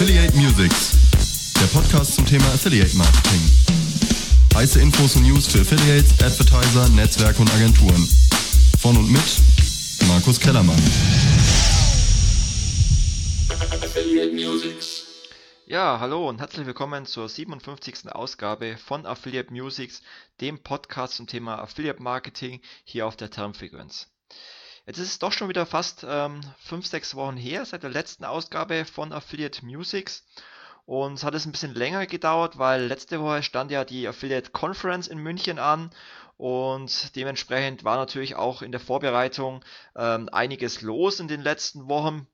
Affiliate Musics, der Podcast zum Thema Affiliate Marketing. Heiße Infos und News für Affiliates, Advertiser, Netzwerke und Agenturen. Von und mit Markus Kellermann. Affiliate Musics. Ja, hallo und herzlich willkommen zur 57. Ausgabe von Affiliate Musics, dem Podcast zum Thema Affiliate Marketing hier auf der Termfrequenz. Jetzt ist es doch schon wieder fast 5, ähm, 6 Wochen her seit der letzten Ausgabe von Affiliate Musics. Und es hat es ein bisschen länger gedauert, weil letzte Woche stand ja die Affiliate Conference in München an und dementsprechend war natürlich auch in der Vorbereitung ähm, einiges los in den letzten Wochen.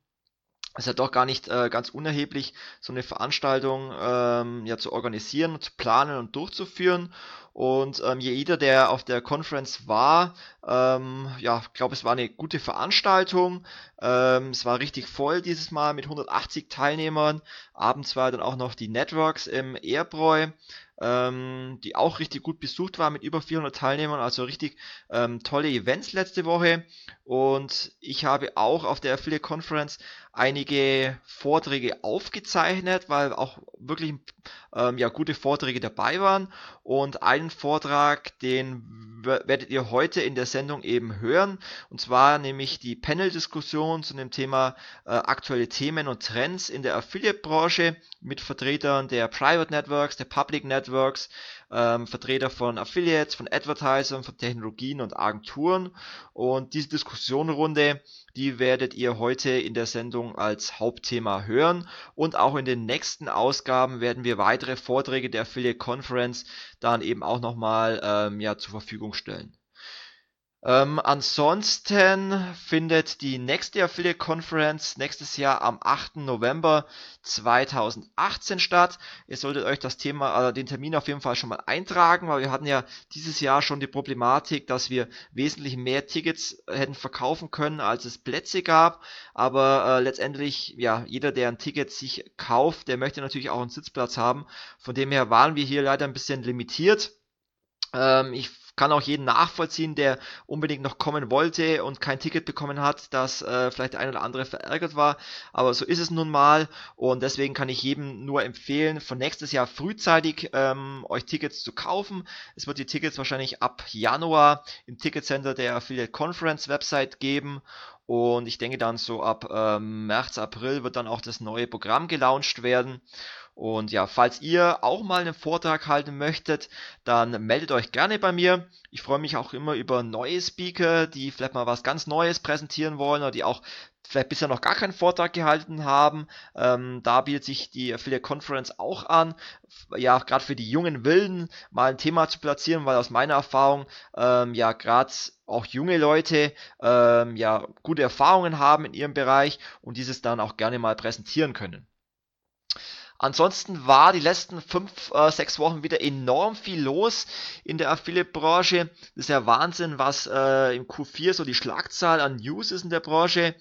Es ist ja doch gar nicht äh, ganz unerheblich, so eine Veranstaltung ähm, ja zu organisieren, zu planen und durchzuführen. Und ähm, jeder, der auf der Conference war, ähm, ja, ich glaube, es war eine gute Veranstaltung. Ähm, es war richtig voll dieses Mal mit 180 Teilnehmern. Abends war dann auch noch die Networks im Airbräu ähm, die auch richtig gut besucht war mit über 400 Teilnehmern, also richtig ähm, tolle Events letzte Woche. Und ich habe auch auf der Affiliate Conference einige Vorträge aufgezeichnet, weil auch wirklich ähm, ja, gute Vorträge dabei waren. Und einen Vortrag, den werdet ihr heute in der Sendung eben hören. Und zwar nämlich die Panel-Diskussion zu dem Thema äh, aktuelle Themen und Trends in der Affiliate-Branche mit Vertretern der Private Networks, der Public Networks, ähm, Vertreter von Affiliates, von Advertisern, von Technologien und Agenturen. Und diese Diskussionrunde, die werdet ihr heute in der Sendung als Hauptthema hören. Und auch in den nächsten Ausgaben werden wir weitere Vorträge der Affiliate Conference dann eben auch nochmal ähm, ja, zur Verfügung stellen. Ähm, ansonsten findet die nächste Affiliate Conference nächstes Jahr am 8. November 2018 statt. Ihr solltet euch das Thema, äh, den Termin auf jeden Fall schon mal eintragen, weil wir hatten ja dieses Jahr schon die Problematik, dass wir wesentlich mehr Tickets hätten verkaufen können, als es Plätze gab. Aber äh, letztendlich, ja, jeder, der ein Ticket sich kauft, der möchte natürlich auch einen Sitzplatz haben. Von dem her waren wir hier leider ein bisschen limitiert. Ähm, ich kann auch jeden nachvollziehen, der unbedingt noch kommen wollte und kein Ticket bekommen hat, dass äh, vielleicht der ein oder andere verärgert war. Aber so ist es nun mal und deswegen kann ich jedem nur empfehlen, von nächstes Jahr frühzeitig ähm, euch Tickets zu kaufen. Es wird die Tickets wahrscheinlich ab Januar im Ticketcenter der Affiliate Conference Website geben und ich denke dann so ab ähm, März, April wird dann auch das neue Programm gelauncht werden. Und ja, falls ihr auch mal einen Vortrag halten möchtet, dann meldet euch gerne bei mir. Ich freue mich auch immer über neue Speaker, die vielleicht mal was ganz Neues präsentieren wollen oder die auch vielleicht bisher noch gar keinen Vortrag gehalten haben. Ähm, da bietet sich die Affiliate Conference auch an, ja, gerade für die jungen Wilden mal ein Thema zu platzieren, weil aus meiner Erfahrung, ähm, ja, gerade auch junge Leute, ähm, ja, gute Erfahrungen haben in ihrem Bereich und dieses dann auch gerne mal präsentieren können. Ansonsten war die letzten fünf, äh, sechs Wochen wieder enorm viel los in der Affiliate-Branche. Das ist ja Wahnsinn, was äh, im Q4 so die Schlagzahl an News ist in der Branche.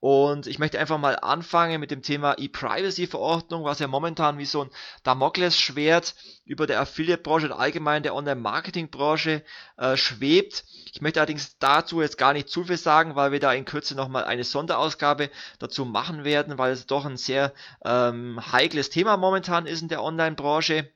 Und ich möchte einfach mal anfangen mit dem Thema E-Privacy-Verordnung, was ja momentan wie so ein Damoklesschwert über der Affiliate-Branche und allgemein der Online-Marketing-Branche äh, schwebt. Ich möchte allerdings dazu jetzt gar nicht zu viel sagen, weil wir da in Kürze nochmal eine Sonderausgabe dazu machen werden, weil es doch ein sehr ähm, heikles Thema momentan ist in der Online-Branche.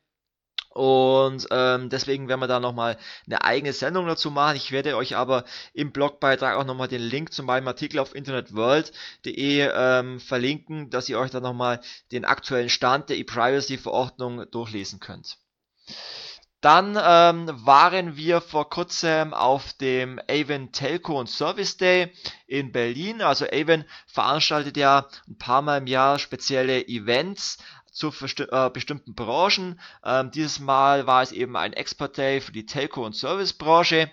Und ähm, deswegen werden wir da nochmal eine eigene Sendung dazu machen. Ich werde euch aber im Blogbeitrag auch nochmal den Link zu meinem Artikel auf internetworld.de ähm, verlinken, dass ihr euch dann nochmal den aktuellen Stand der E-Privacy-Verordnung durchlesen könnt. Dann ähm, waren wir vor kurzem auf dem Avon Telco und Service Day in Berlin. Also Avon veranstaltet ja ein paar Mal im Jahr spezielle Events zu äh, bestimmten Branchen. Ähm, dieses Mal war es eben ein Expert Day für die Telco- und Servicebranche.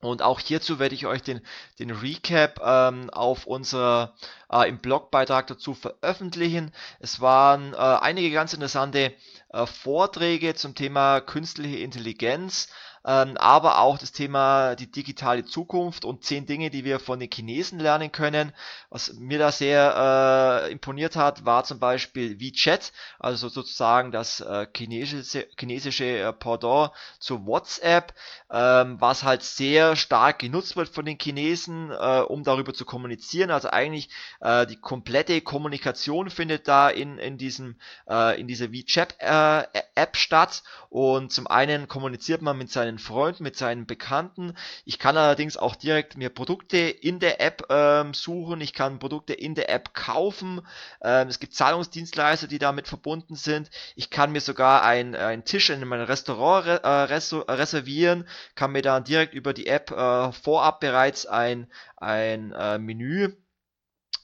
Und auch hierzu werde ich euch den, den Recap ähm, auf unser äh, im Blogbeitrag dazu veröffentlichen. Es waren äh, einige ganz interessante äh, Vorträge zum Thema künstliche Intelligenz ähm, aber auch das Thema die digitale Zukunft und zehn Dinge, die wir von den Chinesen lernen können. Was mir da sehr äh, imponiert hat, war zum Beispiel WeChat, also sozusagen das äh, chinesische, chinesische äh, Pendant zu WhatsApp, ähm, was halt sehr stark genutzt wird von den Chinesen, äh, um darüber zu kommunizieren. Also eigentlich äh, die komplette Kommunikation findet da in, in diesem äh, in dieser WeChat äh, App statt und zum einen kommuniziert man mit seinen Freunden, mit seinen Bekannten. Ich kann allerdings auch direkt mir Produkte in der App ähm, suchen. Ich kann Produkte in der App kaufen. Ähm, es gibt Zahlungsdienstleister, die damit verbunden sind. Ich kann mir sogar einen, einen Tisch in meinem Restaurant re äh, reservieren, kann mir dann direkt über die App äh, vorab bereits ein, ein äh, Menü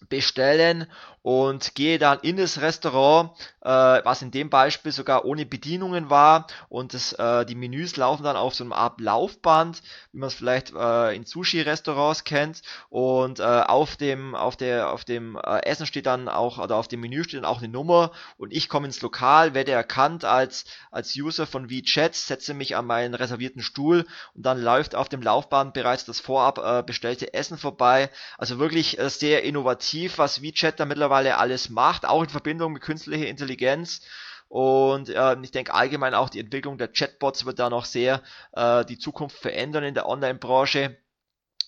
bestellen und gehe dann in das Restaurant, äh, was in dem Beispiel sogar ohne Bedienungen war. Und das, äh, die Menüs laufen dann auf so einem Art Laufband, wie man es vielleicht äh, in Sushi-Restaurants kennt. Und äh, auf dem auf der auf dem äh, Essen steht dann auch oder auf dem Menü steht dann auch eine Nummer. Und ich komme ins Lokal, werde erkannt als als User von WeChat, setze mich an meinen reservierten Stuhl und dann läuft auf dem Laufband bereits das vorab äh, bestellte Essen vorbei. Also wirklich äh, sehr innovativ, was WeChat da mittlerweile mittlerweile alles macht, auch in Verbindung mit künstlicher Intelligenz. Und äh, ich denke allgemein auch die Entwicklung der Chatbots wird da noch sehr äh, die Zukunft verändern in der Online-Branche.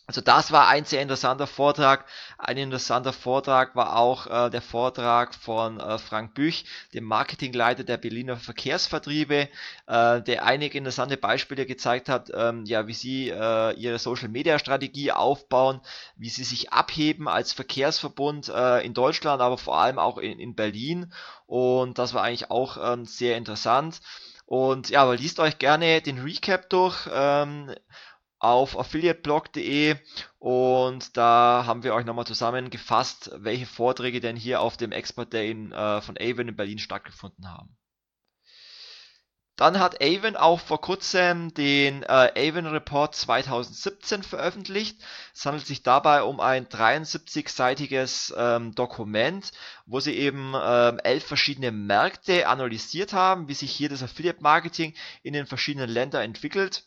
Also das war ein sehr interessanter Vortrag. Ein interessanter Vortrag war auch äh, der Vortrag von äh, Frank Büch, dem Marketingleiter der Berliner Verkehrsvertriebe, äh, der einige interessante Beispiele gezeigt hat, ähm, ja, wie sie äh, ihre Social Media Strategie aufbauen, wie sie sich abheben als Verkehrsverbund äh, in Deutschland, aber vor allem auch in, in Berlin. Und das war eigentlich auch ähm, sehr interessant. Und ja, aber liest euch gerne den Recap durch. Ähm, auf affiliateblog.de und da haben wir euch nochmal zusammengefasst, welche Vorträge denn hier auf dem Expert Day in, äh, von Avon in Berlin stattgefunden haben. Dann hat Avon auch vor kurzem den äh, Avon Report 2017 veröffentlicht. Es handelt sich dabei um ein 73-seitiges ähm, Dokument, wo sie eben ähm, elf verschiedene Märkte analysiert haben, wie sich hier das Affiliate Marketing in den verschiedenen Ländern entwickelt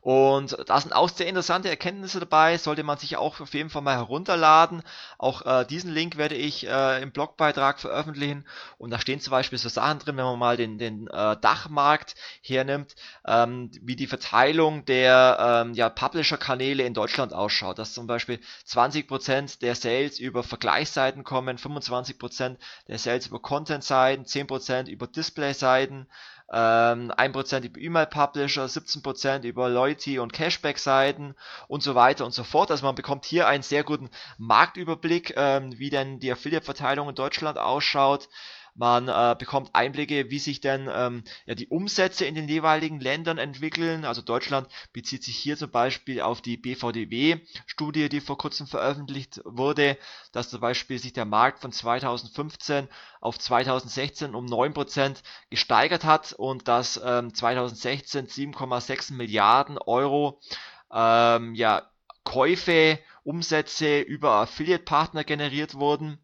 und da sind auch sehr interessante Erkenntnisse dabei, sollte man sich auch auf jeden Fall mal herunterladen. Auch äh, diesen Link werde ich äh, im Blogbeitrag veröffentlichen. Und da stehen zum Beispiel so Sachen drin, wenn man mal den, den äh, Dachmarkt hernimmt, ähm, wie die Verteilung der ähm, ja, Publisher-Kanäle in Deutschland ausschaut. Dass zum Beispiel 20% der Sales über Vergleichsseiten kommen, 25% der Sales über Content-Seiten, 10% über Display-Seiten, ähm, 1% über E-Mail-Publisher, 17% über Loyalty- und Cashback-Seiten und so weiter und so fort. Also man bekommt hier einen sehr guten Marktüberblick, ähm, wie denn die Affiliate-Verteilung in Deutschland ausschaut. Man äh, bekommt Einblicke, wie sich denn ähm, ja, die Umsätze in den jeweiligen Ländern entwickeln. Also Deutschland bezieht sich hier zum Beispiel auf die BVDW-Studie, die vor kurzem veröffentlicht wurde, dass zum Beispiel sich der Markt von 2015 auf 2016 um 9% gesteigert hat und dass ähm, 2016 7,6 Milliarden Euro ähm, ja, Käufe, Umsätze über Affiliate-Partner generiert wurden.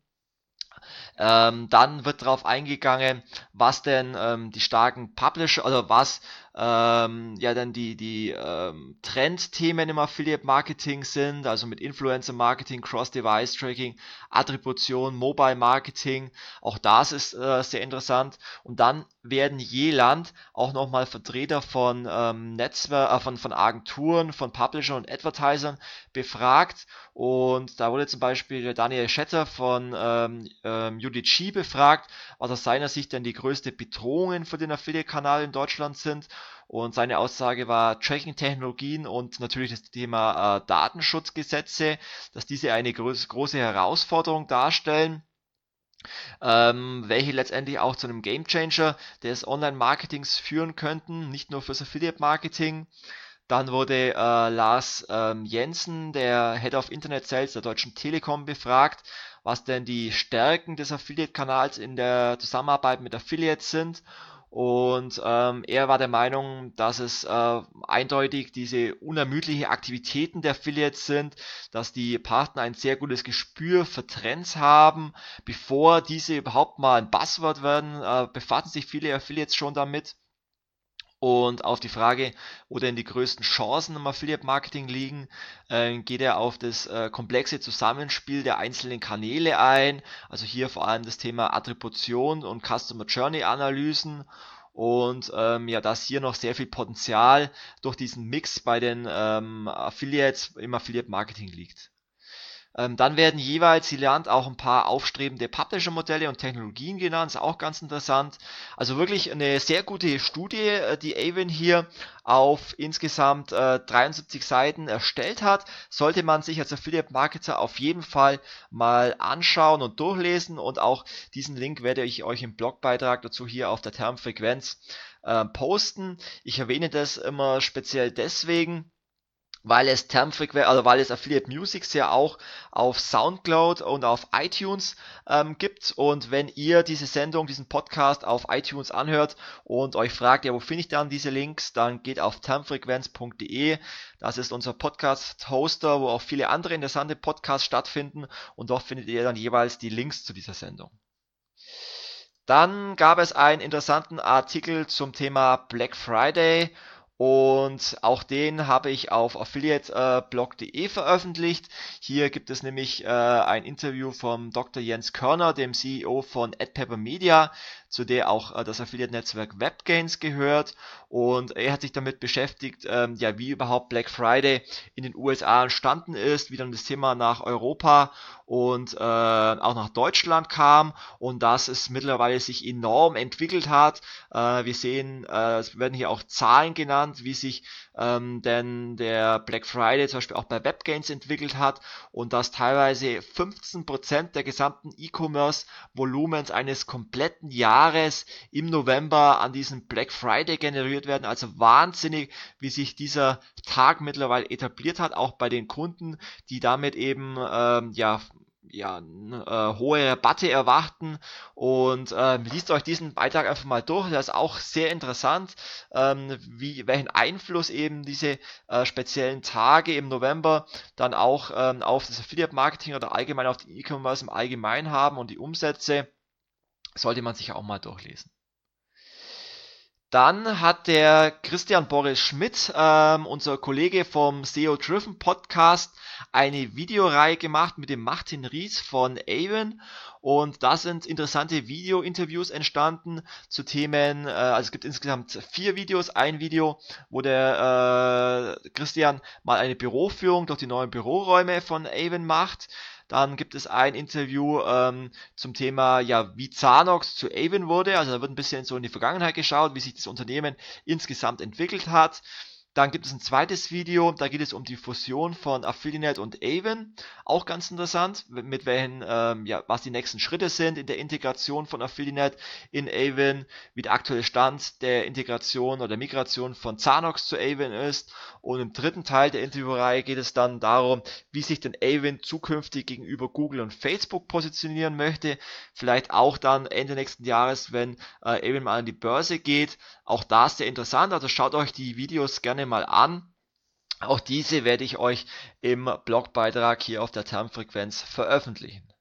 Ähm, dann wird darauf eingegangen, was denn ähm, die starken Publisher, oder was ähm, ja dann die, die ähm, Trendthemen im Affiliate Marketing sind, also mit Influencer Marketing, Cross-Device Tracking, Attribution, Mobile Marketing. Auch das ist äh, sehr interessant. Und dann werden je Land auch nochmal Vertreter von ähm, Netzwerk, äh, von, von Agenturen, von Publishern und Advertisern befragt. Und da wurde zum Beispiel Daniel Schetter von ähm, ähm, UDG befragt, was aus seiner Sicht denn die größte Bedrohungen für den Affiliate-Kanal in Deutschland sind. Und seine Aussage war Tracking-Technologien und natürlich das Thema äh, Datenschutzgesetze, dass diese eine groß, große Herausforderung darstellen. Ähm, welche letztendlich auch zu einem Gamechanger des Online-Marketings führen könnten, nicht nur fürs Affiliate-Marketing. Dann wurde äh, Lars ähm, Jensen, der Head of Internet Sales der Deutschen Telekom, befragt, was denn die Stärken des Affiliate-Kanals in der Zusammenarbeit mit Affiliates sind und ähm, er war der Meinung, dass es äh, eindeutig diese unermüdliche Aktivitäten der Affiliates sind, dass die Partner ein sehr gutes Gespür für Trends haben. Bevor diese überhaupt mal ein Buzzword werden, äh, befassen sich viele Affiliates schon damit. Und auf die Frage, wo denn die größten Chancen im Affiliate Marketing liegen, äh, geht er auf das äh, komplexe Zusammenspiel der einzelnen Kanäle ein. Also hier vor allem das Thema Attribution und Customer Journey Analysen. Und ähm, ja, dass hier noch sehr viel Potenzial durch diesen Mix bei den ähm, Affiliates im Affiliate Marketing liegt. Ähm, dann werden jeweils, sie lernt auch ein paar aufstrebende Publisher-Modelle und Technologien genannt, ist auch ganz interessant. Also wirklich eine sehr gute Studie, äh, die Avon hier auf insgesamt äh, 73 Seiten erstellt hat. Sollte man sich als Affiliate-Marketer auf jeden Fall mal anschauen und durchlesen und auch diesen Link werde ich euch im Blogbeitrag dazu hier auf der Termfrequenz äh, posten. Ich erwähne das immer speziell deswegen, weil es Termfrequenz, also weil es Affiliate Musics ja auch auf Soundcloud und auf iTunes ähm, gibt. Und wenn ihr diese Sendung, diesen Podcast auf iTunes anhört und euch fragt, ja, wo finde ich dann diese Links, dann geht auf termfrequenz.de. Das ist unser Podcast-Hoster, wo auch viele andere interessante Podcasts stattfinden und dort findet ihr dann jeweils die Links zu dieser Sendung. Dann gab es einen interessanten Artikel zum Thema Black Friday und auch den habe ich auf affiliateblog.de veröffentlicht. Hier gibt es nämlich äh, ein Interview vom Dr. Jens Körner, dem CEO von AdPepper Media, zu der auch äh, das Affiliate-Netzwerk WebGains gehört. Und er hat sich damit beschäftigt, ähm, ja, wie überhaupt Black Friday in den USA entstanden ist, wie dann das Thema nach Europa und äh, auch nach Deutschland kam und dass es mittlerweile sich enorm entwickelt hat. Äh, wir sehen, äh, es werden hier auch Zahlen genannt, wie sich ähm, denn der Black Friday zum Beispiel auch bei WebGains entwickelt hat und dass teilweise 15% der gesamten E-Commerce-Volumens eines kompletten Jahres im November an diesem Black Friday generiert werden. Also wahnsinnig, wie sich dieser Tag mittlerweile etabliert hat, auch bei den Kunden, die damit eben ähm, ja ja, äh, hohe Rabatte erwarten und äh, liest euch diesen Beitrag einfach mal durch. Der ist auch sehr interessant, ähm, wie, welchen Einfluss eben diese äh, speziellen Tage im November dann auch ähm, auf das Affiliate Marketing oder allgemein auf den E-Commerce im Allgemeinen haben und die Umsätze sollte man sich auch mal durchlesen. Dann hat der Christian Boris Schmidt, ähm, unser Kollege vom SEO Driven Podcast, eine Videoreihe gemacht mit dem Martin Ries von Avon und da sind interessante Video-Interviews entstanden zu Themen, äh, also es gibt insgesamt vier Videos, ein Video, wo der äh, Christian mal eine Büroführung durch die neuen Büroräume von Avon macht. Dann gibt es ein Interview ähm, zum Thema, ja, wie Zanox zu Avon wurde. Also da wird ein bisschen so in die Vergangenheit geschaut, wie sich das Unternehmen insgesamt entwickelt hat. Dann gibt es ein zweites Video, da geht es um die Fusion von Affiliate und Avon. Auch ganz interessant, mit welchen, ähm, ja, was die nächsten Schritte sind in der Integration von Affiliate in Avon, wie der aktuelle Stand der Integration oder Migration von Zanox zu Avon ist. Und im dritten Teil der Interviewreihe geht es dann darum, wie sich denn Avon zukünftig gegenüber Google und Facebook positionieren möchte. Vielleicht auch dann Ende nächsten Jahres, wenn äh, Avon mal an die Börse geht. Auch da ist sehr interessant, also schaut euch die Videos gerne mal an. Auch diese werde ich euch im Blogbeitrag hier auf der Termfrequenz veröffentlichen.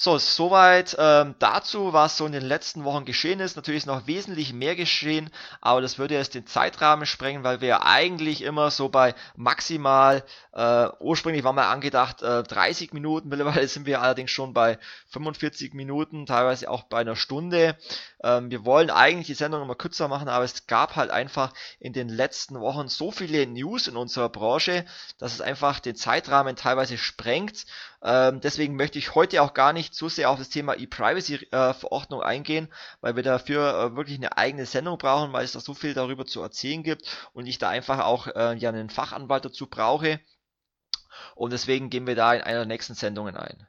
So, soweit ähm, dazu, was so in den letzten Wochen geschehen ist. Natürlich ist noch wesentlich mehr geschehen, aber das würde jetzt den Zeitrahmen sprengen, weil wir ja eigentlich immer so bei maximal, äh, ursprünglich war mal angedacht äh, 30 Minuten, mittlerweile sind wir allerdings schon bei 45 Minuten, teilweise auch bei einer Stunde. Ähm, wir wollen eigentlich die Sendung immer kürzer machen, aber es gab halt einfach in den letzten Wochen so viele News in unserer Branche, dass es einfach den Zeitrahmen teilweise sprengt ähm, deswegen möchte ich heute auch gar nicht zu sehr auf das Thema E-Privacy-Verordnung eingehen, weil wir dafür äh, wirklich eine eigene Sendung brauchen, weil es da so viel darüber zu erzählen gibt und ich da einfach auch äh, ja einen Fachanwalt dazu brauche. Und deswegen gehen wir da in einer der nächsten Sendungen ein.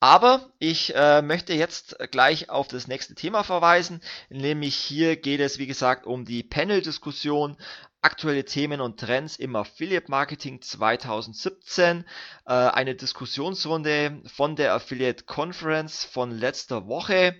Aber ich äh, möchte jetzt gleich auf das nächste Thema verweisen, nämlich hier geht es, wie gesagt, um die Panel-Diskussion Aktuelle Themen und Trends im Affiliate Marketing 2017. Äh, eine Diskussionsrunde von der Affiliate Conference von letzter Woche.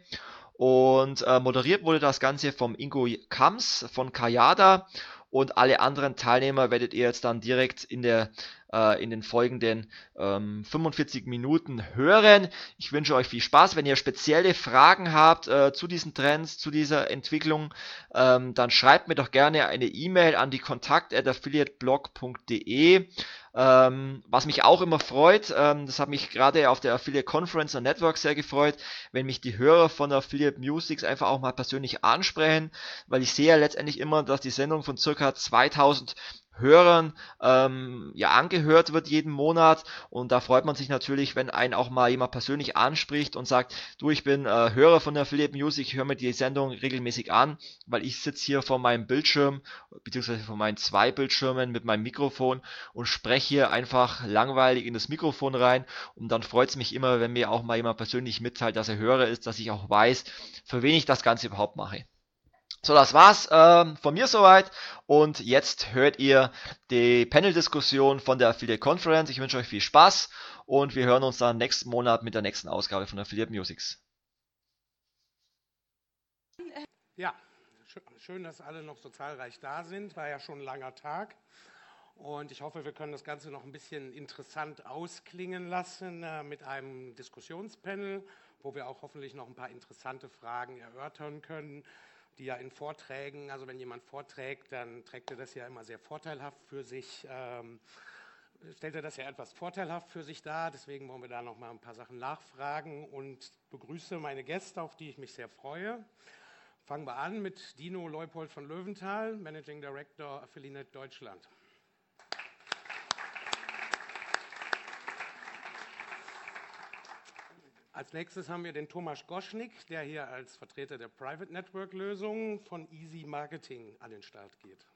Und äh, moderiert wurde das Ganze vom Ingo Kams von Kayada. Und alle anderen Teilnehmer werdet ihr jetzt dann direkt in der äh, in den folgenden ähm, 45 Minuten hören. Ich wünsche euch viel Spaß. Wenn ihr spezielle Fragen habt äh, zu diesen Trends, zu dieser Entwicklung, ähm, dann schreibt mir doch gerne eine E-Mail an die kontakt@affiliateblog.de. Ähm, was mich auch immer freut, ähm, das hat mich gerade auf der Affiliate Conference und Network sehr gefreut, wenn mich die Hörer von Affiliate Musics einfach auch mal persönlich ansprechen, weil ich sehe ja letztendlich immer, dass die Sendung von circa 2000 Hörern ähm, ja angehört wird jeden Monat und da freut man sich natürlich, wenn einen auch mal jemand persönlich anspricht und sagt, du, ich bin äh, Hörer von der Affiliate Music, ich höre mir die Sendung regelmäßig an, weil ich sitze hier vor meinem Bildschirm, beziehungsweise vor meinen zwei Bildschirmen mit meinem Mikrofon und spreche hier einfach langweilig in das Mikrofon rein und dann freut es mich immer, wenn mir auch mal jemand persönlich mitteilt, dass er Hörer ist, dass ich auch weiß, für wen ich das Ganze überhaupt mache. So, das war's ähm, von mir soweit. Und jetzt hört ihr die Panel-Diskussion von der Affiliate Conference. Ich wünsche euch viel Spaß und wir hören uns dann nächsten Monat mit der nächsten Ausgabe von Affiliate Musics. Ja, schön, dass alle noch so zahlreich da sind. War ja schon ein langer Tag. Und ich hoffe, wir können das Ganze noch ein bisschen interessant ausklingen lassen äh, mit einem Diskussionspanel, wo wir auch hoffentlich noch ein paar interessante Fragen erörtern können die ja in Vorträgen, also wenn jemand vorträgt, dann trägt er das ja immer sehr vorteilhaft für sich, ähm, stellt er das ja etwas vorteilhaft für sich dar. Deswegen wollen wir da noch mal ein paar Sachen nachfragen und begrüße meine Gäste, auf die ich mich sehr freue. Fangen wir an mit Dino Leupold von Löwenthal, Managing Director Affiliate Deutschland. Als nächstes haben wir den Thomas Goschnik, der hier als Vertreter der Private Network Lösung von Easy Marketing an den Start geht.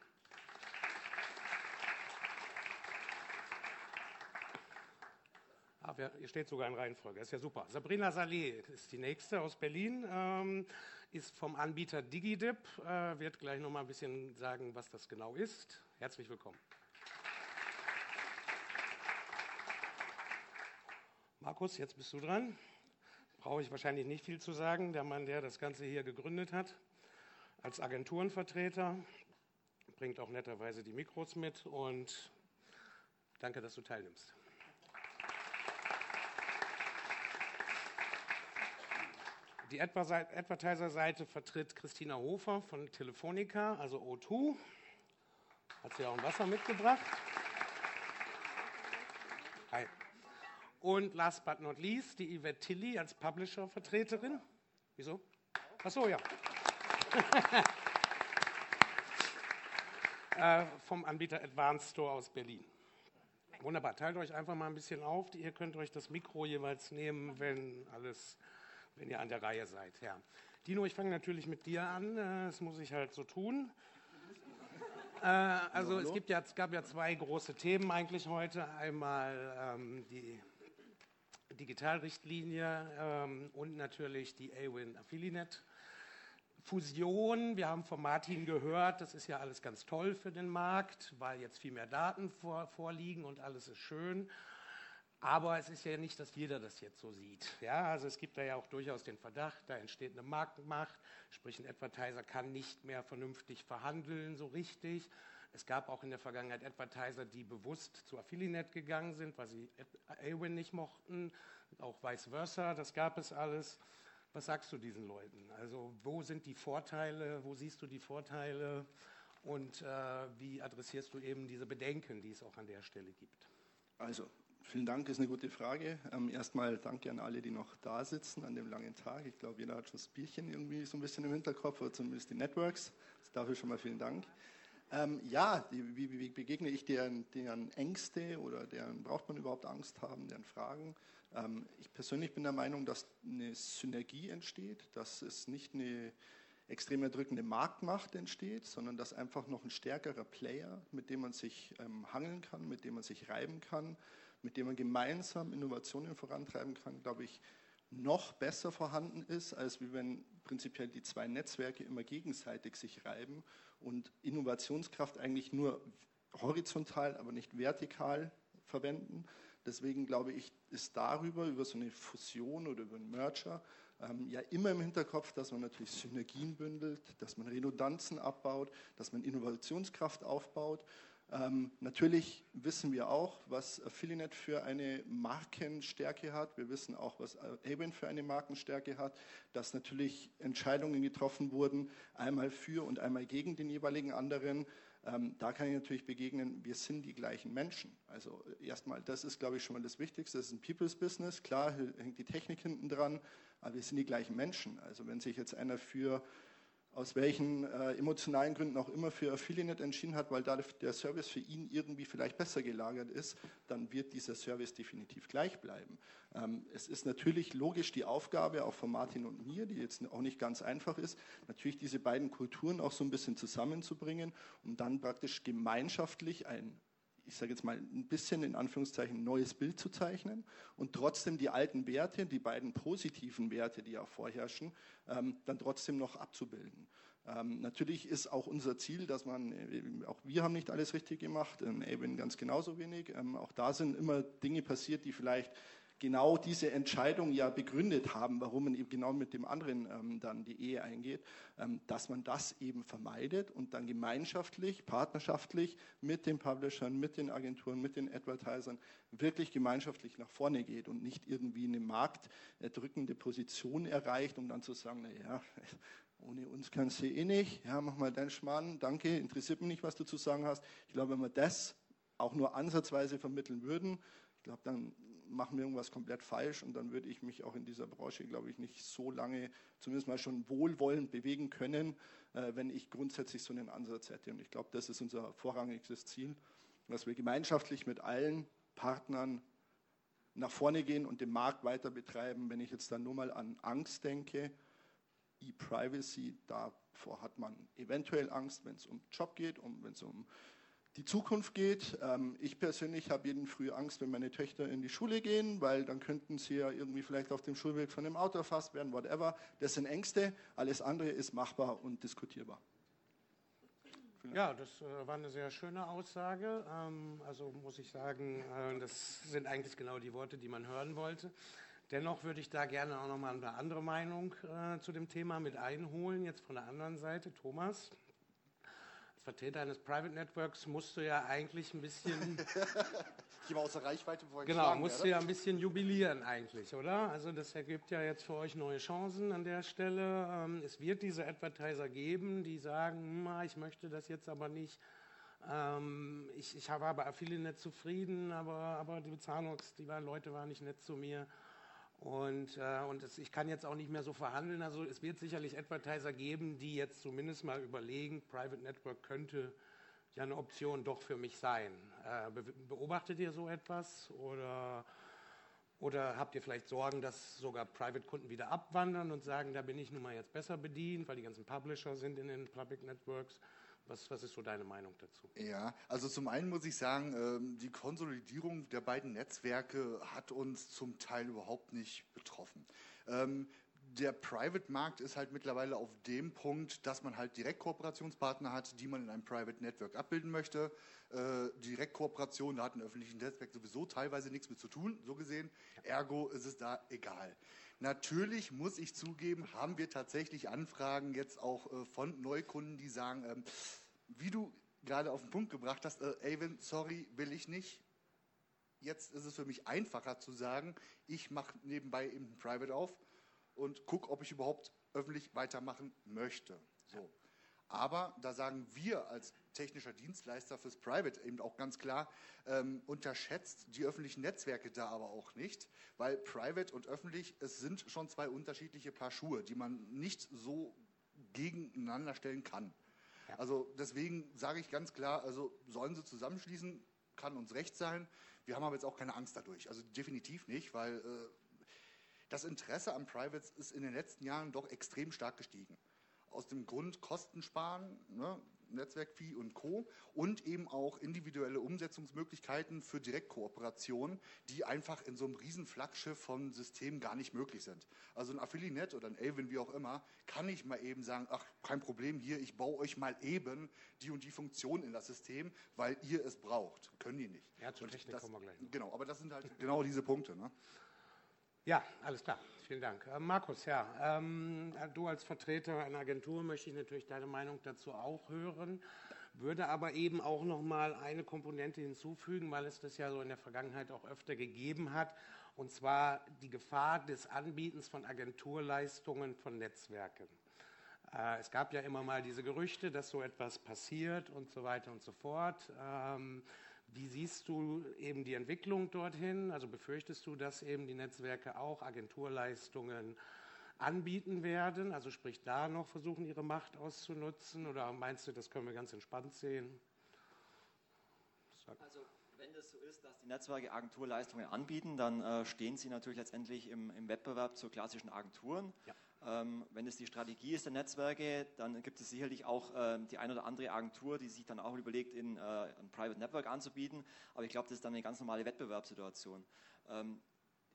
Ah, ihr steht sogar in Reihenfolge, ist ja super. Sabrina Saleh ist die nächste aus Berlin, ähm, ist vom Anbieter DigiDip, äh, wird gleich noch mal ein bisschen sagen, was das genau ist. Herzlich willkommen. Markus, jetzt bist du dran brauche ich wahrscheinlich nicht viel zu sagen. Der Mann, der das Ganze hier gegründet hat, als Agenturenvertreter, bringt auch netterweise die Mikros mit und danke, dass du teilnimmst. Die Advertiser-Seite vertritt Christina Hofer von Telefonica, also O2. Hat sie auch ein Wasser mitgebracht. Und last but not least, die Yvette Tilly als Publisher-Vertreterin. Wieso? Ach so, ja. äh, vom Anbieter Advanced Store aus Berlin. Wunderbar, teilt euch einfach mal ein bisschen auf. Ihr könnt euch das Mikro jeweils nehmen, wenn alles, wenn ihr an der Reihe seid. Ja. Dino, ich fange natürlich mit dir an. Äh, das muss ich halt so tun. Äh, also es, gibt ja, es gab ja zwei große Themen eigentlich heute. Einmal ähm, die Digitalrichtlinie ähm, und natürlich die AWIN Affiliate Fusion. Wir haben von Martin gehört, das ist ja alles ganz toll für den Markt, weil jetzt viel mehr Daten vor, vorliegen und alles ist schön. Aber es ist ja nicht, dass jeder das jetzt so sieht. Ja, also es gibt da ja auch durchaus den Verdacht, da entsteht eine Marktmacht, sprich ein Advertiser kann nicht mehr vernünftig verhandeln, so richtig. Es gab auch in der Vergangenheit Advertiser, die bewusst zu Affiliate gegangen sind, weil sie Awin nicht mochten, auch vice versa, das gab es alles. Was sagst du diesen Leuten? Also wo sind die Vorteile, wo siehst du die Vorteile und äh, wie adressierst du eben diese Bedenken, die es auch an der Stelle gibt? Also Vielen Dank, ist eine gute Frage. Ähm, erstmal danke an alle, die noch da sitzen an dem langen Tag. Ich glaube, jeder hat schon das Bierchen irgendwie so ein bisschen im Hinterkopf oder zumindest die Networks. Dafür schon mal vielen Dank. Ähm, ja, die, wie, wie, begegne ich deren, deren, Ängste oder deren braucht man überhaupt Angst haben, deren Fragen? Ähm, ich persönlich bin der Meinung, dass eine Synergie entsteht, dass es nicht eine extrem erdrückende Marktmacht entsteht, sondern dass einfach noch ein stärkerer Player, mit dem man sich ähm, hangeln kann, mit dem man sich reiben kann, mit dem man gemeinsam Innovationen vorantreiben kann, glaube ich, noch besser vorhanden ist, als wie wenn prinzipiell die zwei Netzwerke immer gegenseitig sich reiben und Innovationskraft eigentlich nur horizontal, aber nicht vertikal verwenden. Deswegen glaube ich, ist darüber, über so eine Fusion oder über einen Merger, ähm, ja immer im Hinterkopf, dass man natürlich Synergien bündelt, dass man Redundanzen abbaut, dass man Innovationskraft aufbaut. Ähm, natürlich wissen wir auch, was Affiliate für eine Markenstärke hat. Wir wissen auch, was Awin für eine Markenstärke hat, dass natürlich Entscheidungen getroffen wurden, einmal für und einmal gegen den jeweiligen anderen. Ähm, da kann ich natürlich begegnen, wir sind die gleichen Menschen. Also erstmal, das ist, glaube ich, schon mal das Wichtigste. Das ist ein People's Business. Klar hängt die Technik hinten dran, aber wir sind die gleichen Menschen. Also wenn sich jetzt einer für aus welchen äh, emotionalen Gründen auch immer für Affiliate entschieden hat, weil da der Service für ihn irgendwie vielleicht besser gelagert ist, dann wird dieser Service definitiv gleich bleiben. Ähm, es ist natürlich logisch die Aufgabe auch von Martin und mir, die jetzt auch nicht ganz einfach ist, natürlich diese beiden Kulturen auch so ein bisschen zusammenzubringen, um dann praktisch gemeinschaftlich ein ich sage jetzt mal, ein bisschen in Anführungszeichen ein neues Bild zu zeichnen und trotzdem die alten Werte, die beiden positiven Werte, die ja vorherrschen, ähm, dann trotzdem noch abzubilden. Ähm, natürlich ist auch unser Ziel, dass man, äh, auch wir haben nicht alles richtig gemacht, ähm, Eben ganz genauso wenig. Ähm, auch da sind immer Dinge passiert, die vielleicht genau diese Entscheidung ja begründet haben, warum man eben genau mit dem anderen ähm, dann die Ehe eingeht, ähm, dass man das eben vermeidet und dann gemeinschaftlich, partnerschaftlich mit den Publishern, mit den Agenturen, mit den Advertisern wirklich gemeinschaftlich nach vorne geht und nicht irgendwie eine markterdrückende Position erreicht, um dann zu sagen, naja, ohne uns kannst du eh nicht, ja, mach mal deinen Schmarrn, danke, interessiert mich nicht, was du zu sagen hast. Ich glaube, wenn wir das auch nur ansatzweise vermitteln würden, ich glaube, dann machen wir irgendwas komplett falsch und dann würde ich mich auch in dieser Branche, glaube ich, nicht so lange, zumindest mal schon wohlwollend bewegen können, äh, wenn ich grundsätzlich so einen Ansatz hätte. Und ich glaube, das ist unser vorrangiges Ziel, dass wir gemeinschaftlich mit allen Partnern nach vorne gehen und den Markt weiter betreiben. Wenn ich jetzt dann nur mal an Angst denke, E-Privacy, davor hat man eventuell Angst, wenn es um Job geht, um, wenn es um die Zukunft geht. Ähm, ich persönlich habe jeden Früh Angst, wenn meine Töchter in die Schule gehen, weil dann könnten sie ja irgendwie vielleicht auf dem Schulweg von einem Auto erfasst werden, whatever. Das sind Ängste. Alles andere ist machbar und diskutierbar. Ja, das äh, war eine sehr schöne Aussage. Ähm, also muss ich sagen, äh, das sind eigentlich genau die Worte, die man hören wollte. Dennoch würde ich da gerne auch noch mal eine andere Meinung äh, zu dem Thema mit einholen, jetzt von der anderen Seite. Thomas, Vertreter eines Private Networks musst du ja eigentlich ein bisschen. ich war außer Reichweite, bevor ich Genau, musst du ja ein bisschen jubilieren eigentlich, oder? Also das ergibt ja jetzt für euch neue Chancen an der Stelle. Ähm, es wird diese Advertiser geben, die sagen, hm, ah, ich möchte das jetzt aber nicht. Ähm, ich, ich war bei viele nicht zufrieden, aber, aber die Bezahlung, die waren, Leute waren nicht nett zu mir. Und, äh, und es, ich kann jetzt auch nicht mehr so verhandeln. Also es wird sicherlich Advertiser geben, die jetzt zumindest mal überlegen, Private Network könnte ja eine Option doch für mich sein. Äh, be beobachtet ihr so etwas oder, oder habt ihr vielleicht Sorgen, dass sogar Private-Kunden wieder abwandern und sagen, da bin ich nun mal jetzt besser bedient, weil die ganzen Publisher sind in den Public Networks? Was, was, ist so deine Meinung dazu? Ja, also zum einen muss ich sagen, ähm, die Konsolidierung der beiden Netzwerke hat uns zum Teil überhaupt nicht betroffen. Ähm, der Private-Markt ist halt mittlerweile auf dem Punkt, dass man halt Direktkooperationspartner hat, die man in einem Private Network abbilden möchte. Äh, Direktkooperation, da hat ein öffentliches Netzwerk sowieso teilweise nichts mit zu tun, so gesehen. Ergo ist es da egal. Natürlich muss ich zugeben, haben wir tatsächlich Anfragen jetzt auch äh, von Neukunden, die sagen, ähm, wie du gerade auf den Punkt gebracht hast, äh, Avon, sorry, will ich nicht. Jetzt ist es für mich einfacher zu sagen, ich mache nebenbei eben Private auf und gucke, ob ich überhaupt öffentlich weitermachen möchte. So. Aber da sagen wir als technischer Dienstleister fürs Private eben auch ganz klar, ähm, unterschätzt die öffentlichen Netzwerke da aber auch nicht, weil Private und öffentlich, es sind schon zwei unterschiedliche Paar Schuhe, die man nicht so gegeneinander stellen kann. Ja. Also deswegen sage ich ganz klar, also sollen sie zusammenschließen, kann uns recht sein. Wir haben aber jetzt auch keine Angst dadurch. Also definitiv nicht, weil äh, das Interesse an Privates ist in den letzten Jahren doch extrem stark gestiegen aus dem Grund Kosten sparen, ne, Netzwerkvieh und Co. und eben auch individuelle Umsetzungsmöglichkeiten für Direktkooperation, die einfach in so einem riesen Flaggschiff von Systemen gar nicht möglich sind. Also ein Affiliate oder ein Elvin, wie auch immer, kann ich mal eben sagen, ach, kein Problem hier, ich baue euch mal eben die und die Funktion in das System, weil ihr es braucht. Können die nicht. Ja, zur Technik das, kommen wir gleich. Noch. Genau, aber das sind halt genau diese Punkte. Ne? Ja, alles klar. Vielen Dank. Äh, Markus, ja, ähm, du als Vertreter einer Agentur möchte ich natürlich deine Meinung dazu auch hören. würde aber eben auch noch mal eine Komponente hinzufügen, weil es das ja so in der Vergangenheit auch öfter gegeben hat, und zwar die Gefahr des Anbietens von Agenturleistungen von Netzwerken. Äh, es gab ja immer mal diese Gerüchte, dass so etwas passiert und so weiter und so fort. Ähm, wie siehst du eben die Entwicklung dorthin? Also befürchtest du, dass eben die Netzwerke auch Agenturleistungen anbieten werden? Also sprich da noch versuchen, ihre Macht auszunutzen? Oder meinst du, das können wir ganz entspannt sehen? Sag. Also wenn das so ist, dass die Netzwerke Agenturleistungen anbieten, dann äh, stehen sie natürlich letztendlich im, im, Wettbewerb zu klassischen Agenturen. Ja. Ähm, wenn es die Strategie ist der Netzwerke, dann gibt es sicherlich auch äh, die eine oder andere Agentur, die sich dann auch überlegt, in, äh, ein Private Network anzubieten. Aber ich glaube, das ist dann eine ganz normale Wettbewerbssituation. Ähm,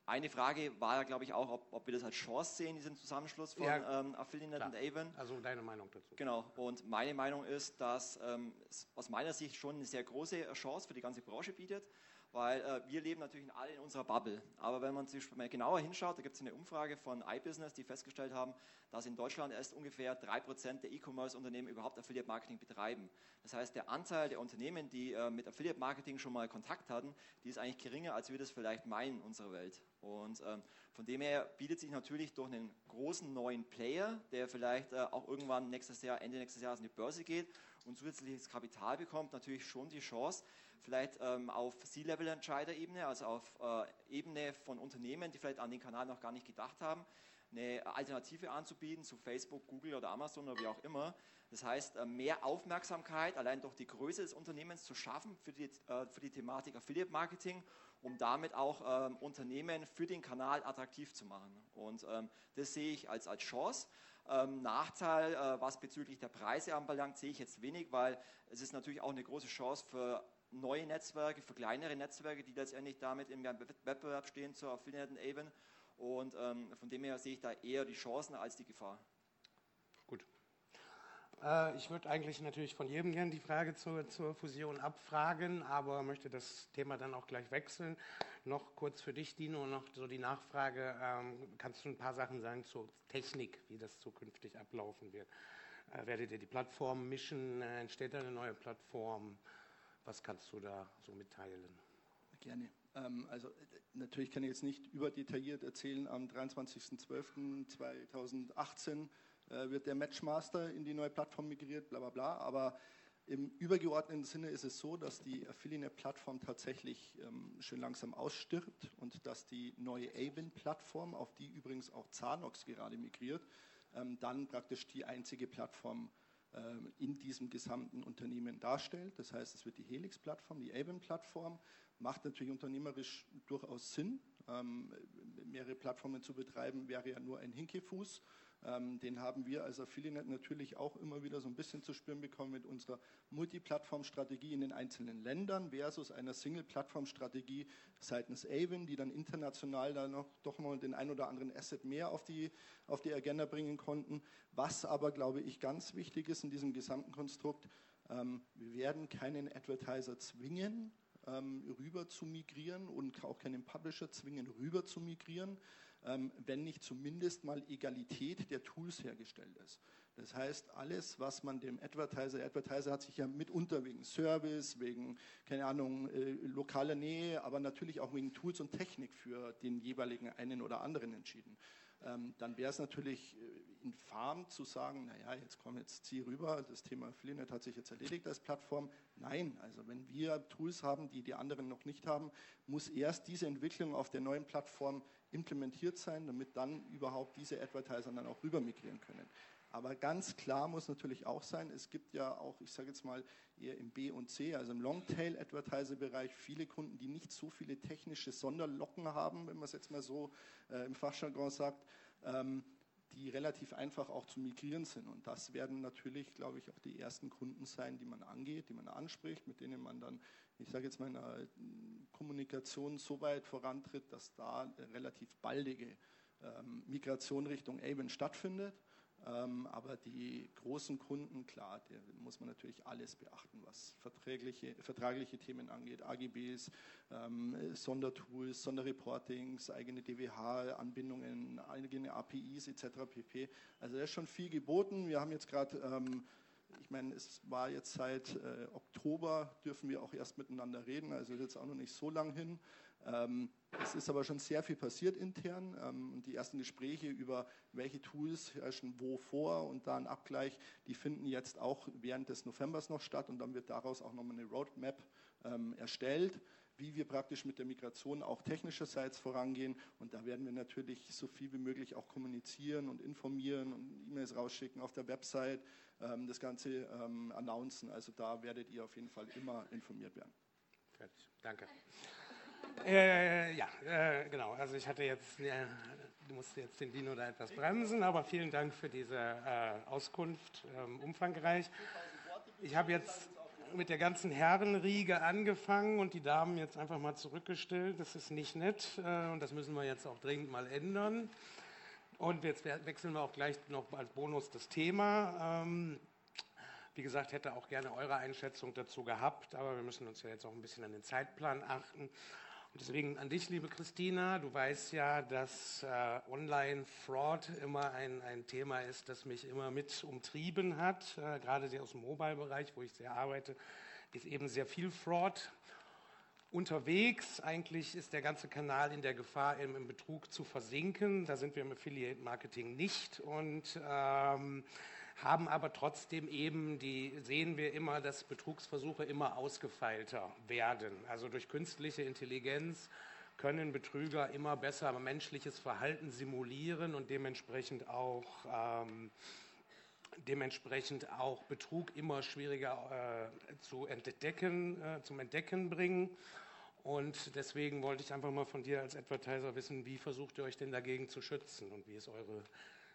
eine Frage war ja, glaube ich, auch, ob, ob, wir das als Chance sehen, diesen Zusammenschluss von ja, ähm, Affiliate und Avon. Also deine Meinung dazu. Genau. Und meine Meinung ist, dass ähm, es aus meiner Sicht schon eine sehr große Chance für die ganze Branche bietet weil äh, wir leben natürlich alle in unserer Bubble. Aber wenn man sich mal genauer hinschaut, da gibt es eine Umfrage von iBusiness, die festgestellt haben, dass in Deutschland erst ungefähr 3% der E-Commerce-Unternehmen überhaupt Affiliate-Marketing betreiben. Das heißt, der Anteil der Unternehmen, die äh, mit Affiliate-Marketing schon mal Kontakt hatten, die ist eigentlich geringer, als wir das vielleicht meinen in unserer Welt. Und ähm, von dem her bietet sich natürlich durch einen großen neuen Player, der vielleicht äh, auch irgendwann nächstes Jahr, Ende nächstes Jahres an die Börse geht und zusätzliches Kapital bekommt, natürlich schon die Chance, vielleicht ähm, auf C-Level-Entscheider-Ebene, also auf äh, Ebene von Unternehmen, die vielleicht an den Kanal noch gar nicht gedacht haben, eine Alternative anzubieten zu Facebook, Google oder Amazon oder wie auch immer. Das heißt, äh, mehr Aufmerksamkeit allein durch die Größe des Unternehmens zu schaffen für die, äh, für die Thematik Affiliate Marketing, um damit auch ähm, Unternehmen für den Kanal attraktiv zu machen. Und ähm, das sehe ich als, als Chance. Ähm, Nachteil, äh, was bezüglich der Preise anbelangt, sehe ich jetzt wenig, weil es ist natürlich auch eine große Chance für neue Netzwerke, für kleinere Netzwerke, die letztendlich damit im Wettbewerb stehen zur Affiliate Avon. Und ähm, von dem her sehe ich da eher die Chancen als die Gefahr. Gut. Äh, ich würde eigentlich natürlich von jedem gerne die Frage zur, zur, Fusion abfragen, aber möchte das Thema dann auch gleich wechseln. Noch kurz für dich, Dino, noch so die Nachfrage. Ähm, kannst du ein paar Sachen sagen zur Technik, wie das zukünftig ablaufen wird? Äh, werdet ihr die Plattform mischen? Äh, entsteht da eine neue Plattform? Was kannst du da so mitteilen? Gerne. Ähm, also natürlich kann ich jetzt nicht überdetailliert erzählen. Am 23.12.2018 äh, wird der Matchmaster in die neue Plattform migriert, bla bla bla. Aber im übergeordneten Sinne ist es so, dass die Affiliate-Plattform tatsächlich ähm, schön langsam ausstirbt und dass die neue Avon-Plattform, auf die übrigens auch Zanox gerade migriert, ähm, dann praktisch die einzige Plattform ähm, in diesem gesamten Unternehmen darstellt. Das heißt, es wird die Helix-Plattform, die Avon-Plattform, macht natürlich unternehmerisch durchaus Sinn. Ähm, mehrere Plattformen zu betreiben wäre ja nur ein Hinkefuß. Ähm, den haben wir als Affiliate natürlich auch immer wieder so ein bisschen zu spüren bekommen mit unserer Multiplattform-Strategie in den einzelnen Ländern versus einer Single-Plattform-Strategie seitens Avon, die dann international da noch doch mal den ein oder anderen Asset mehr auf die, auf die Agenda bringen konnten. Was aber, glaube ich, ganz wichtig ist in diesem gesamten Konstrukt, ähm, wir werden keinen Advertiser zwingen, ähm, rüber zu migrieren und auch keinen Publisher zwingen, rüber zu migrieren wenn nicht zumindest mal Egalität der Tools hergestellt ist. Das heißt, alles, was man dem Advertiser, der Advertiser hat sich ja mitunter wegen Service, wegen, keine Ahnung, äh, lokaler Nähe, aber natürlich auch wegen Tools und Technik für den jeweiligen einen oder anderen entschieden. Ähm, dann wäre es natürlich äh, infam zu sagen, naja, jetzt komm, jetzt zieh rüber, das Thema Affiliate hat sich jetzt erledigt als Plattform. Nein, also wenn wir Tools haben, die die anderen noch nicht haben, muss erst diese Entwicklung auf der neuen Plattform implementiert sein, damit dann überhaupt diese Advertiser dann auch rüber migrieren können. Aber ganz klar muss natürlich auch sein, es gibt ja auch, ich sage jetzt mal eher im B und C, also im Longtail-Advertiser-Bereich, viele Kunden, die nicht so viele technische Sonderlocken haben, wenn man es jetzt mal so äh, im Fachjargon sagt, ähm, die relativ einfach auch zu migrieren sind. Und das werden natürlich, glaube ich, auch die ersten Kunden sein, die man angeht, die man anspricht, mit denen man dann, ich sage jetzt mal, in der Kommunikation so weit vorantritt, dass da relativ baldige ähm, Migration Richtung Avon stattfindet. Ähm, aber die großen Kunden, klar, da muss man natürlich alles beachten, was verträgliche, vertragliche Themen angeht, AGBs, ähm, Sondertools, Sonderreportings, eigene DWH-Anbindungen, eigene APIs etc. pp. Also da ist schon viel geboten. Wir haben jetzt gerade ähm, Ich meine, es war jetzt seit äh, Oktober, dürfen wir auch erst miteinander reden, also ist jetzt auch noch nicht so lang hin. Ähm, es ist aber schon sehr viel passiert intern ähm, die ersten Gespräche über welche Tools herrschen wo vor und da ein Abgleich, die finden jetzt auch während des Novembers noch statt und dann wird daraus auch nochmal eine Roadmap ähm, erstellt, wie wir praktisch mit der Migration auch technischerseits vorangehen und da werden wir natürlich so viel wie möglich auch kommunizieren und informieren und E-Mails rausschicken auf der Website, das Ganze announcen. Also da werdet ihr auf jeden Fall immer informiert werden. Danke. Äh, ja, äh, genau. Also ich hatte jetzt, äh, du musst jetzt den Dino da etwas bremsen, aber vielen Dank für diese äh, Auskunft, ähm, umfangreich. Ich habe jetzt mit der ganzen Herrenriege angefangen und die Damen jetzt einfach mal zurückgestellt. Das ist nicht nett äh, und das müssen wir jetzt auch dringend mal ändern. Und jetzt wechseln wir auch gleich noch als Bonus das Thema. Ähm, wie gesagt, hätte auch gerne eure Einschätzung dazu gehabt, aber wir müssen uns ja jetzt auch ein bisschen an den Zeitplan achten. Deswegen an dich, liebe Christina, du weißt ja, dass äh, Online-Fraud immer ein, ein Thema ist, das mich immer mit umtrieben hat. Äh, gerade aus dem Mobile-Bereich, wo ich sehr arbeite, ist eben sehr viel Fraud unterwegs. Eigentlich ist der ganze Kanal in der Gefahr, im, im Betrug zu versinken. Da sind wir im Affiliate-Marketing nicht. Und ähm, haben aber trotzdem eben, die sehen wir immer, dass Betrugsversuche immer ausgefeilter werden. Also durch künstliche Intelligenz können Betrüger immer besser menschliches Verhalten simulieren und dementsprechend auch, ähm, dementsprechend auch Betrug immer schwieriger äh, zu entdecken, äh, zum Entdecken bringen. Und deswegen wollte ich einfach mal von dir als Advertiser wissen, wie versucht ihr euch denn dagegen zu schützen und wie ist eure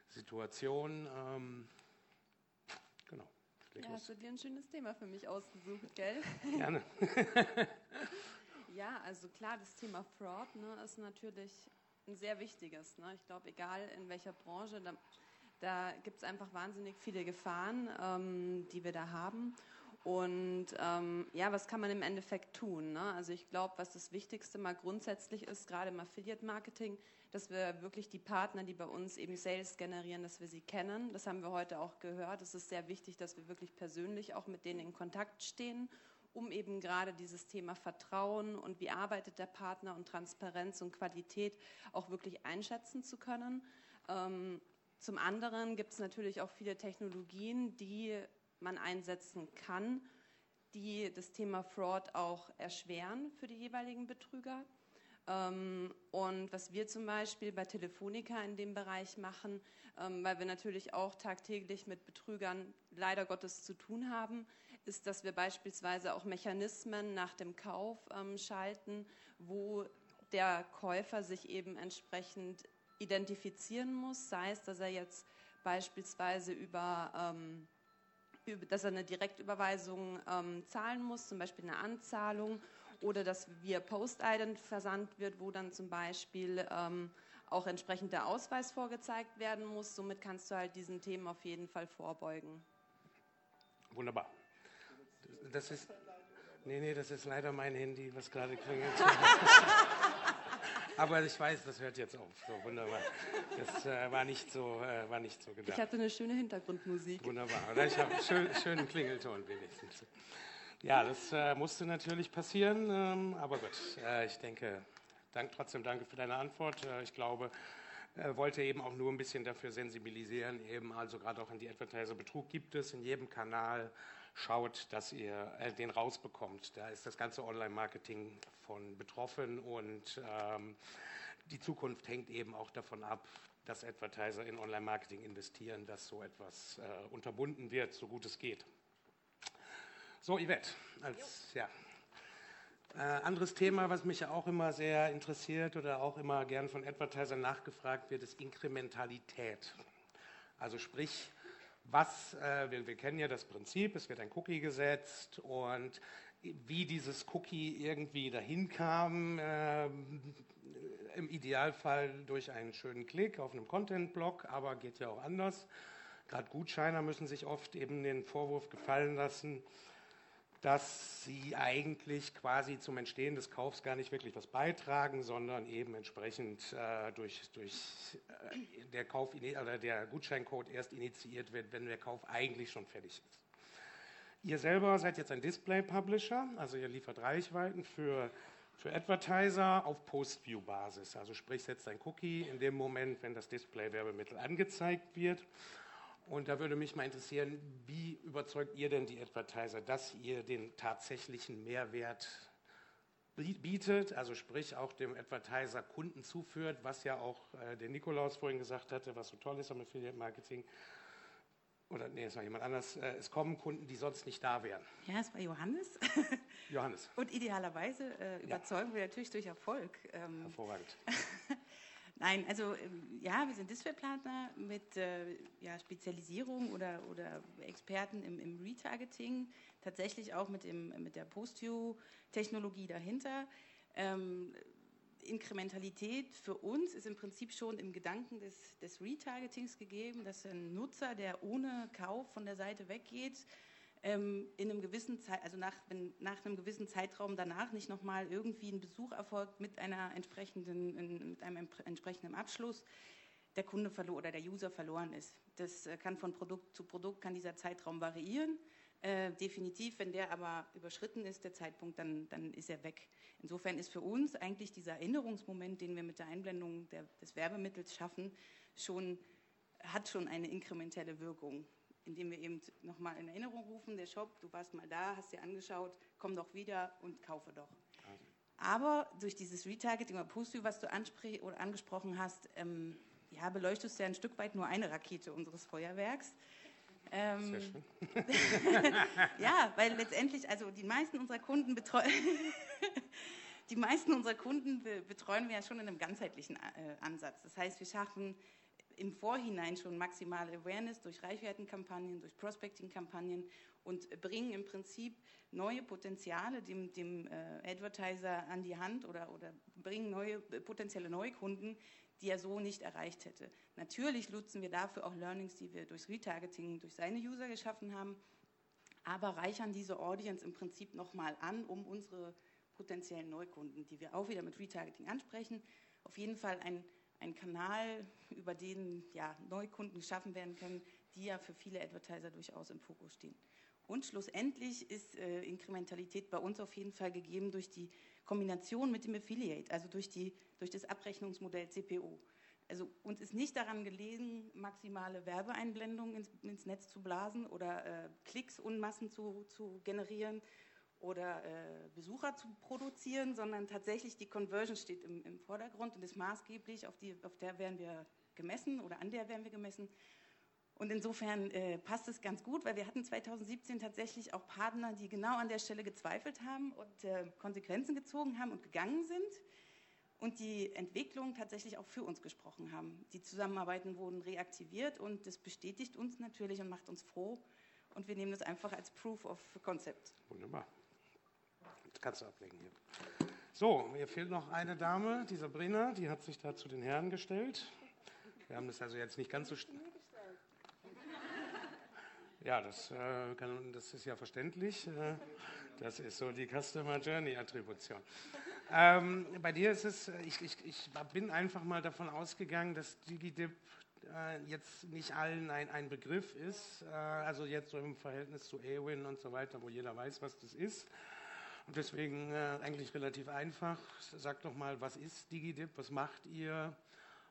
Situation? Ähm, ja, hast du dir ein schönes Thema für mich ausgesucht, gell? Gerne. ja, also klar, das Thema Fraud ne, ist natürlich ein sehr wichtiges. Ne? Ich glaube, egal in welcher Branche, da, da gibt es einfach wahnsinnig viele Gefahren, ähm, die wir da haben. Und ähm, ja, was kann man im Endeffekt tun? Ne? Also ich glaube, was das Wichtigste mal grundsätzlich ist, gerade im Affiliate-Marketing, dass wir wirklich die Partner, die bei uns eben Sales generieren, dass wir sie kennen. Das haben wir heute auch gehört. Es ist sehr wichtig, dass wir wirklich persönlich auch mit denen in Kontakt stehen, um eben gerade dieses Thema Vertrauen und wie arbeitet der Partner und Transparenz und Qualität auch wirklich einschätzen zu können. Ähm, zum anderen gibt es natürlich auch viele Technologien, die man einsetzen kann, die das Thema Fraud auch erschweren für die jeweiligen Betrüger. Ähm, und was wir zum Beispiel bei Telefonica in dem Bereich machen, ähm, weil wir natürlich auch tagtäglich mit Betrügern leider Gottes zu tun haben, ist, dass wir beispielsweise auch Mechanismen nach dem Kauf ähm, schalten, wo der Käufer sich eben entsprechend identifizieren muss, sei es, dass er jetzt beispielsweise über dass er eine Direktüberweisung ähm, zahlen muss, zum Beispiel eine Anzahlung oder dass via Post-Ident versandt wird, wo dann zum Beispiel ähm, auch entsprechend der Ausweis vorgezeigt werden muss. Somit kannst du halt diesen Themen auf jeden Fall vorbeugen. Wunderbar. Das ist, nee, nee, das ist leider mein Handy, was gerade klingelt. Aber ich weiß, das hört jetzt auf. So, wunderbar. Das äh, war, nicht so, äh, war nicht so gedacht. Ich hatte eine schöne Hintergrundmusik. Wunderbar. Oder ich habe einen schön, schönen Klingelton wenigstens. Ja, das äh, musste natürlich passieren, ähm, aber gut, äh, ich denke, dank, trotzdem danke für deine Antwort. Äh, ich glaube, äh, wollte eben auch nur ein bisschen dafür sensibilisieren, eben also gerade auch in die Advertiser Betrug gibt es in jedem Kanal. Schaut, dass ihr äh, den rausbekommt. Da ist das ganze Online-Marketing von betroffen und ähm, die Zukunft hängt eben auch davon ab, dass Advertiser in Online-Marketing investieren, dass so etwas äh, unterbunden wird, so gut es geht. So, Yvette, als ja. Äh, anderes Thema, was mich auch immer sehr interessiert oder auch immer gern von Advertisern nachgefragt wird, ist Inkrementalität. Also sprich, was, äh, wir, wir, kennen ja das Prinzip, es wird ein Cookie gesetzt und wie dieses Cookie irgendwie dahin kam, äh, im Idealfall durch einen schönen Klick auf einem Content-Blog, aber geht ja auch anders. Gerade Gutscheiner müssen sich oft eben den Vorwurf gefallen lassen, dass sie eigentlich quasi zum Entstehen des Kaufs gar nicht wirklich was beitragen, sondern eben entsprechend äh, durch, durch äh, der Kauf oder der Gutscheincode erst initiiert wird, wenn der Kauf eigentlich schon fertig ist. Ihr selber seid jetzt ein Display-Publisher, also ihr liefert Reichweiten für, für Advertiser auf Post-View-Basis. Also sprich, setzt ein Cookie in dem Moment, wenn das Display-Werbemittel angezeigt wird. Und da würde mich mal interessieren, wie überzeugt ihr denn die Advertiser, dass ihr den tatsächlichen Mehrwert bietet, also sprich auch dem Advertiser Kunden zuführt, was ja auch äh, der Nikolaus vorhin gesagt hatte, was so toll ist am Affiliate Marketing. Oder nee, es war jemand anders. Äh, es kommen Kunden, die sonst nicht da wären. Ja, es war Johannes. Johannes. Und idealerweise äh, überzeugen ja. wir natürlich durch Erfolg. Ähm, Hervorragend. Nein, also ähm, ja, wir sind Displaypartner mit äh, ja, Spezialisierung oder, oder Experten im, im Retargeting, tatsächlich auch mit, dem, mit der Post-View-Technologie dahinter. Ähm, Inkrementalität für uns ist im Prinzip schon im Gedanken des, des Retargetings gegeben, dass ein Nutzer, der ohne Kauf von der Seite weggeht, ähm, in einem gewissen Zeit, also nach, wenn nach einem gewissen Zeitraum danach nicht nochmal irgendwie ein Besuch erfolgt mit einer entsprechenden, in, mit einem entsprechenden Abschluss, der Kunde verloren oder der User verloren ist. Das äh, kann von Produkt zu Produkt kann dieser Zeitraum variieren. Äh, definitiv, wenn der aber überschritten ist, der Zeitpunkt, dann, dann ist er weg. Insofern ist für uns eigentlich dieser Erinnerungsmoment, den wir mit der Einblendung der, des Werbemittels schaffen, schon, hat schon eine inkrementelle Wirkung indem wir eben nochmal in Erinnerung rufen, der Shop, du warst mal da, hast dir angeschaut, komm doch wieder und kaufe doch. Aber durch dieses Retargeting oder Post was du oder angesprochen hast, ähm, ja, beleuchtest du ja ein Stück weit nur eine Rakete unseres Feuerwerks. Ähm, Sehr schön. ja, weil letztendlich, also die meisten unserer Kunden betreuen, die meisten unserer Kunden betreuen wir ja schon in einem ganzheitlichen äh, Ansatz. Das heißt, wir schaffen im Vorhinein schon maximale Awareness durch Reichweitenkampagnen, durch Prospecting-Kampagnen und bringen im Prinzip neue Potenziale dem, dem äh, Advertiser an die Hand oder, oder bringen neue äh, potenzielle Neukunden, die er so nicht erreicht hätte. Natürlich nutzen wir dafür auch Learnings, die wir durch Retargeting, durch seine User geschaffen haben, aber reichern diese Audience im Prinzip nochmal an, um unsere potenziellen Neukunden, die wir auch wieder mit Retargeting ansprechen, auf jeden Fall ein ein Kanal, über den ja, Neukunden geschaffen werden können, die ja für viele Advertiser durchaus im Fokus stehen. Und schlussendlich ist äh, Inkrementalität bei uns auf jeden Fall gegeben durch die Kombination mit dem Affiliate, also durch, die, durch das Abrechnungsmodell CPO. Also uns ist nicht daran gelegen, maximale Werbeeinblendungen ins, ins Netz zu blasen oder äh, Klicks Unmassen zu, zu generieren, oder äh, Besucher zu produzieren, sondern tatsächlich die Conversion steht im, im Vordergrund und ist maßgeblich, auf, die, auf der werden wir gemessen oder an der werden wir gemessen. Und insofern äh, passt es ganz gut, weil wir hatten 2017 tatsächlich auch Partner, die genau an der Stelle gezweifelt haben und äh, Konsequenzen gezogen haben und gegangen sind und die Entwicklung tatsächlich auch für uns gesprochen haben. Die Zusammenarbeiten wurden reaktiviert und das bestätigt uns natürlich und macht uns froh. Und wir nehmen das einfach als Proof of Concept. Wunderbar kannst du ablegen hier. So, mir fehlt noch eine Dame, die Sabrina, die hat sich da zu den Herren gestellt. Wir haben das also jetzt nicht ganz so. Ja, das, äh, kann, das ist ja verständlich. Äh, das ist so die Customer Journey Attribution. Ähm, bei dir ist es, äh, ich, ich, ich, bin einfach mal davon ausgegangen, dass DigiDip äh, jetzt nicht allen ein, ein Begriff ist. Äh, also jetzt so im Verhältnis zu Ewin und so weiter, wo jeder weiß, was das ist. Und deswegen äh, eigentlich relativ einfach. Sagt doch mal, was ist DigiDip, was macht ihr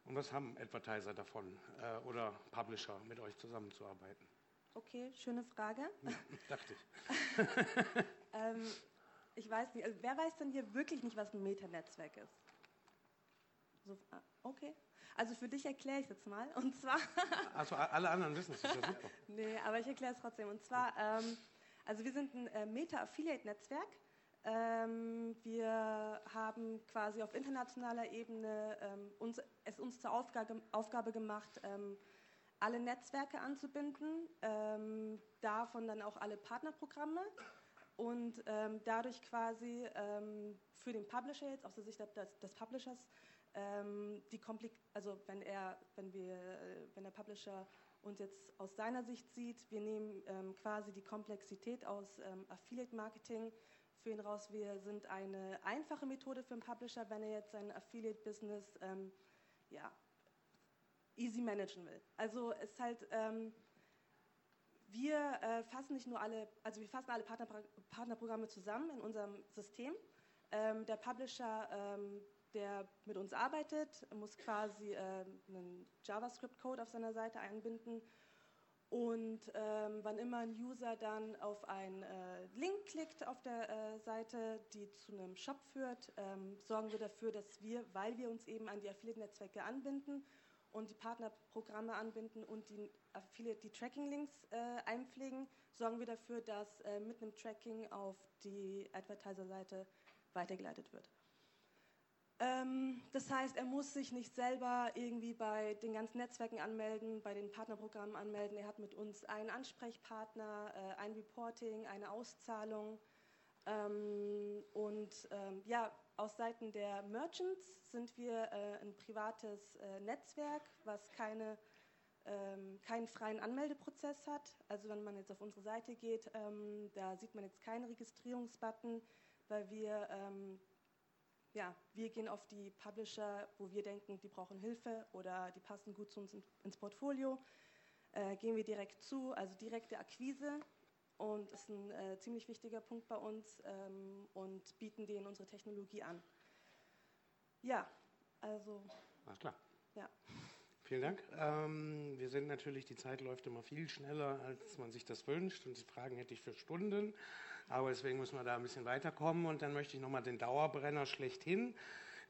und was haben Advertiser davon äh, oder Publisher mit euch zusammenzuarbeiten? Okay, schöne Frage. Dachte ich. ähm, ich weiß nicht, also wer weiß denn hier wirklich nicht, was ein Metanetzwerk ist? So, ah, okay. Also für dich erkläre ich es jetzt mal. Und zwar. also alle anderen wissen es, ist ja super. nee, aber ich erkläre es trotzdem. Und zwar, ähm, also wir sind ein äh, Meta-Affiliate-Netzwerk wir haben quasi auf internationaler Ebene ähm, uns, es uns zur Aufgabe, Aufgabe gemacht, ähm, alle Netzwerke anzubinden, ähm, davon dann auch alle Partnerprogramme. Und ähm, dadurch quasi ähm, für den Publisher jetzt aus der Sicht des, des Publishers die Komplik also wenn er, wenn wir, äh, wenn der Publisher uns jetzt aus seiner Sicht sieht, wir nehmen quasi die Komplexität aus Affiliate Marketing für ihn raus, wir sind eine einfache Methode für einen Publisher, wenn er jetzt sein Affiliate-Business ähm, ja, easy managen will. Also es ist halt, ähm, wir äh, fassen nicht nur alle, also wir fassen alle Partner, Partnerprogramme zusammen in unserem System. Ähm, der Publisher, ähm, der mit uns arbeitet, muss quasi äh, einen JavaScript-Code auf seiner Seite einbinden. Und ähm, wann immer ein User dann auf einen äh, Link klickt auf der äh, Seite, die zu einem Shop führt, ähm, sorgen wir dafür, dass wir, weil wir uns eben an die Affiliate-Netzwerke anbinden und die Partnerprogramme anbinden und die Affiliate, die Tracking-Links äh, einpflegen, sorgen wir dafür, dass äh, mit einem Tracking auf die Advertiser-Seite weitergeleitet wird. Ähm, das heißt, er muss sich nicht selber irgendwie bei den ganzen Netzwerken anmelden, bei den Partnerprogrammen anmelden. Er hat mit uns einen Ansprechpartner, äh, ein Reporting, eine Auszahlung. Ähm, und ähm, ja, aus Seiten der Merchants sind wir äh, ein privates äh, Netzwerk, was keine, keinen freien Anmeldeprozess hat. Also wenn man jetzt auf unsere Seite geht, da sieht man jetzt keinen Registrierungsbutton, weil wir, ja, wir gehen auf die Publisher, wo wir denken, die brauchen Hilfe oder die passen gut zu uns in, ins Portfolio. Äh, gehen wir direkt zu, also direkte Akquise und ist ein äh, ziemlich wichtiger Punkt bei uns ähm, und bieten denen unsere Technologie an. Ja, also. Alles klar. Ja. Vielen Dank. Ähm, wir sind natürlich, die Zeit läuft immer viel schneller, als man sich das wünscht. Und die Fragen hätte ich für Stunden. Aber deswegen müssen wir da ein bisschen weiterkommen. Und dann möchte ich nochmal den Dauerbrenner schlechthin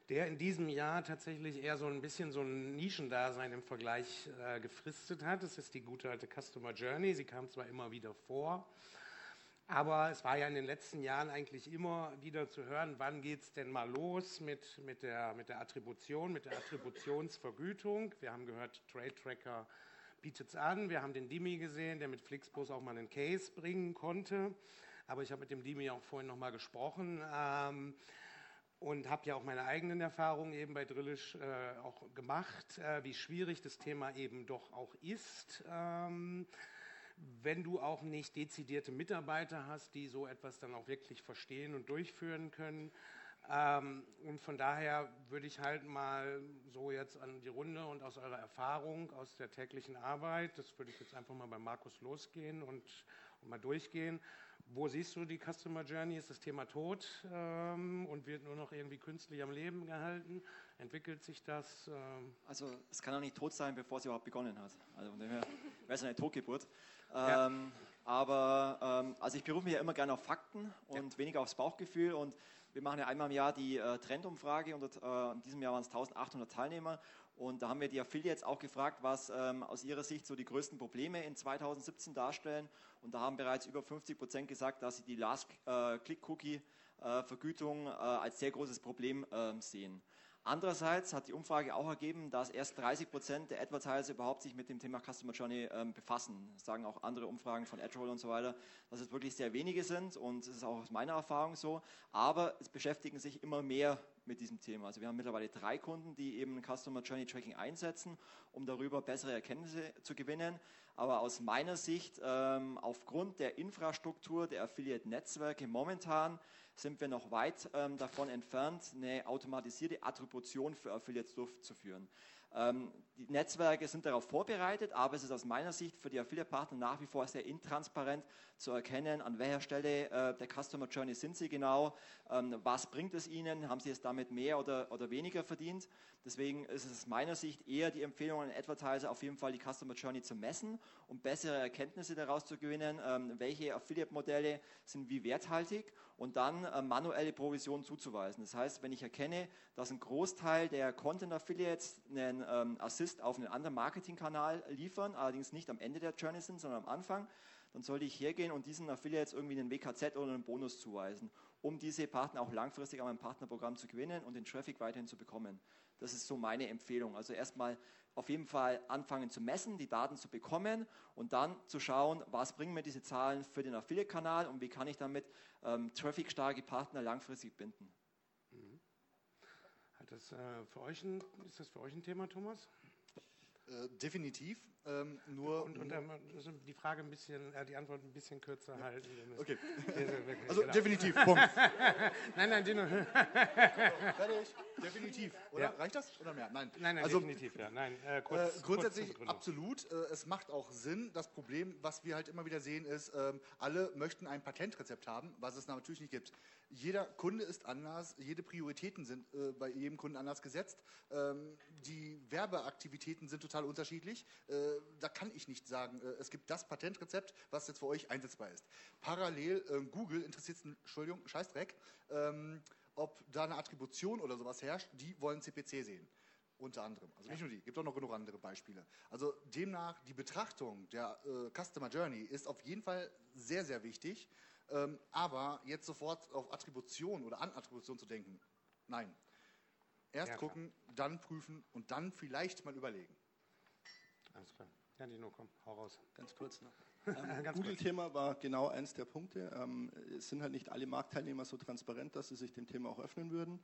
der in diesem Jahr tatsächlich eher so ein bisschen so ein Nischendasein im Vergleich äh, gefristet hat. Das ist die gute alte Customer Journey. Sie kam zwar immer wieder vor, aber es war ja in den letzten Jahren eigentlich immer wieder zu hören, wann geht es denn mal los mit, mit, der, mit der Attribution, mit der Attributionsvergütung. Wir haben gehört, Trade Tracker bietet es an. Wir haben den Dimi gesehen, der mit Flixbus auch mal einen Case bringen konnte. Aber ich habe mit dem Dimi auch vorhin noch mal gesprochen. Ähm, und habe ja auch meine eigenen Erfahrungen eben bei Drillisch äh, auch gemacht, äh, wie schwierig das Thema eben doch auch ist. Ähm, wenn du auch nicht dezidierte Mitarbeiter hast, die so etwas dann auch wirklich verstehen und durchführen können. Ähm, und von daher würde ich halt mal so jetzt an die Runde und aus eurer Erfahrung, aus der täglichen Arbeit, das würde ich jetzt einfach mal bei Markus losgehen und, und mal durchgehen. Wo siehst du die Customer Journey? Ist das Thema tot ähm, und wird nur noch irgendwie künstlich am Leben gehalten? Entwickelt sich das? Ähm? Also es kann auch nicht tot sein, bevor es überhaupt begonnen hat. Also von daher wäre es eine Totgeburt. Ja. Ähm, aber ähm, also ich berufe mich ja immer gerne auf Fakten und ja. weniger aufs Bauchgefühl und wir machen ja einmal im Jahr die äh, Trendumfrage und äh, in diesem Jahr waren es 1800 Teilnehmer und da haben wir die Affiliates auch gefragt, was ähm, aus ihrer Sicht so die größten Probleme in 2017 darstellen. Und da haben bereits über 50 Prozent gesagt, dass sie die Last-Click-Cookie-Vergütung äh, äh, als sehr großes Problem ähm, sehen. Andererseits hat die Umfrage auch ergeben, dass erst 30 Prozent der Advertiser überhaupt sich mit dem Thema Customer Journey ähm, befassen. Das sagen auch andere Umfragen von AdRoll und so weiter, dass es wirklich sehr wenige sind und es ist auch aus meiner Erfahrung so. Aber es beschäftigen sich immer mehr mit diesem Thema. Also wir haben mittlerweile drei Kunden, die eben Customer Journey Tracking einsetzen, um darüber bessere Erkenntnisse zu gewinnen. Aber aus meiner Sicht, ähm, aufgrund der Infrastruktur der Affiliate-Netzwerke momentan, sind wir noch weit ähm, davon entfernt, eine automatisierte Attribution für Affiliates durchzuführen. Ähm, die Netzwerke sind darauf vorbereitet, aber es ist aus meiner Sicht für die Affiliate-Partner nach wie vor sehr intransparent zu erkennen, an welcher Stelle äh, der Customer Journey sind sie genau, ähm, was bringt es ihnen, haben sie es damit mehr oder, oder weniger verdient. Deswegen ist es aus meiner Sicht eher die Empfehlung an Advertiser, auf jeden Fall die Customer Journey zu messen, um bessere Erkenntnisse daraus zu gewinnen, ähm, welche Affiliate-Modelle sind wie werthaltig und dann äh, manuelle Provisionen zuzuweisen. Das heißt, wenn ich erkenne, dass ein Großteil der Content-Affiliates einen ähm, Assist auf einen anderen Marketingkanal liefern, allerdings nicht am Ende der Journey sind, sondern am Anfang, dann sollte ich hergehen und diesen Affiliates irgendwie einen WKZ oder einen Bonus zuweisen, um diese Partner auch langfristig an meinem Partnerprogramm zu gewinnen und den Traffic weiterhin zu bekommen. Das ist so meine Empfehlung. Also erstmal auf jeden Fall anfangen zu messen, die Daten zu bekommen und dann zu schauen, was bringen mir diese Zahlen für den Affiliate-Kanal und wie kann ich damit ähm, traffic-starke Partner langfristig binden. Das, äh, für euch ein, ist das für euch ein Thema, Thomas? Äh, definitiv. Ähm, nur und, und die Frage ein bisschen, äh, die Antwort ein bisschen kürzer ja. halten. Okay. also genau. definitiv. Punkt. nein, nein, Dino. Fertig. Definitiv. Oder ja. reicht das oder mehr? Nein. Nein, nein, also, definitiv. Ja. Nein, äh, kurz, äh, grundsätzlich kurz absolut. Äh, es macht auch Sinn. Das Problem, was wir halt immer wieder sehen, ist, ähm, alle möchten ein Patentrezept haben, was es natürlich nicht gibt. Jeder Kunde ist anders. Jede Prioritäten sind äh, bei jedem Kunden anders gesetzt. Ähm, die Werbeaktivitäten sind total unterschiedlich. Äh, da kann ich nicht sagen, äh, es gibt das Patentrezept, was jetzt für euch einsetzbar ist. Parallel, äh, Google interessiert es, Entschuldigung, Scheißdreck, ähm, ob da eine Attribution oder sowas herrscht, die wollen CPC sehen. Unter anderem. Also nicht nur die, gibt auch noch genug andere Beispiele. Also demnach, die Betrachtung der äh, Customer Journey ist auf jeden Fall sehr, sehr wichtig. Ähm, aber jetzt sofort auf Attribution oder an Attribution zu denken, nein. Erst ja, gucken, dann prüfen und dann vielleicht mal überlegen. Alles klar. Ja, Dino, komm, hau raus. Ganz kurz noch. Ähm, Google-Thema war genau eins der Punkte. Ähm, es sind halt nicht alle Marktteilnehmer so transparent, dass sie sich dem Thema auch öffnen würden.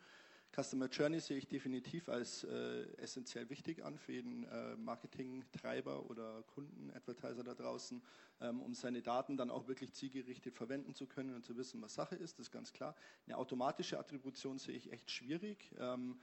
Customer Journey sehe ich definitiv als äh, essentiell wichtig an für jeden äh, Marketing-Treiber oder Kunden, Advertiser da draußen, ähm, um seine Daten dann auch wirklich zielgerichtet verwenden zu können und zu wissen, was Sache ist, das ist ganz klar. Eine automatische Attribution sehe ich echt schwierig. Ähm,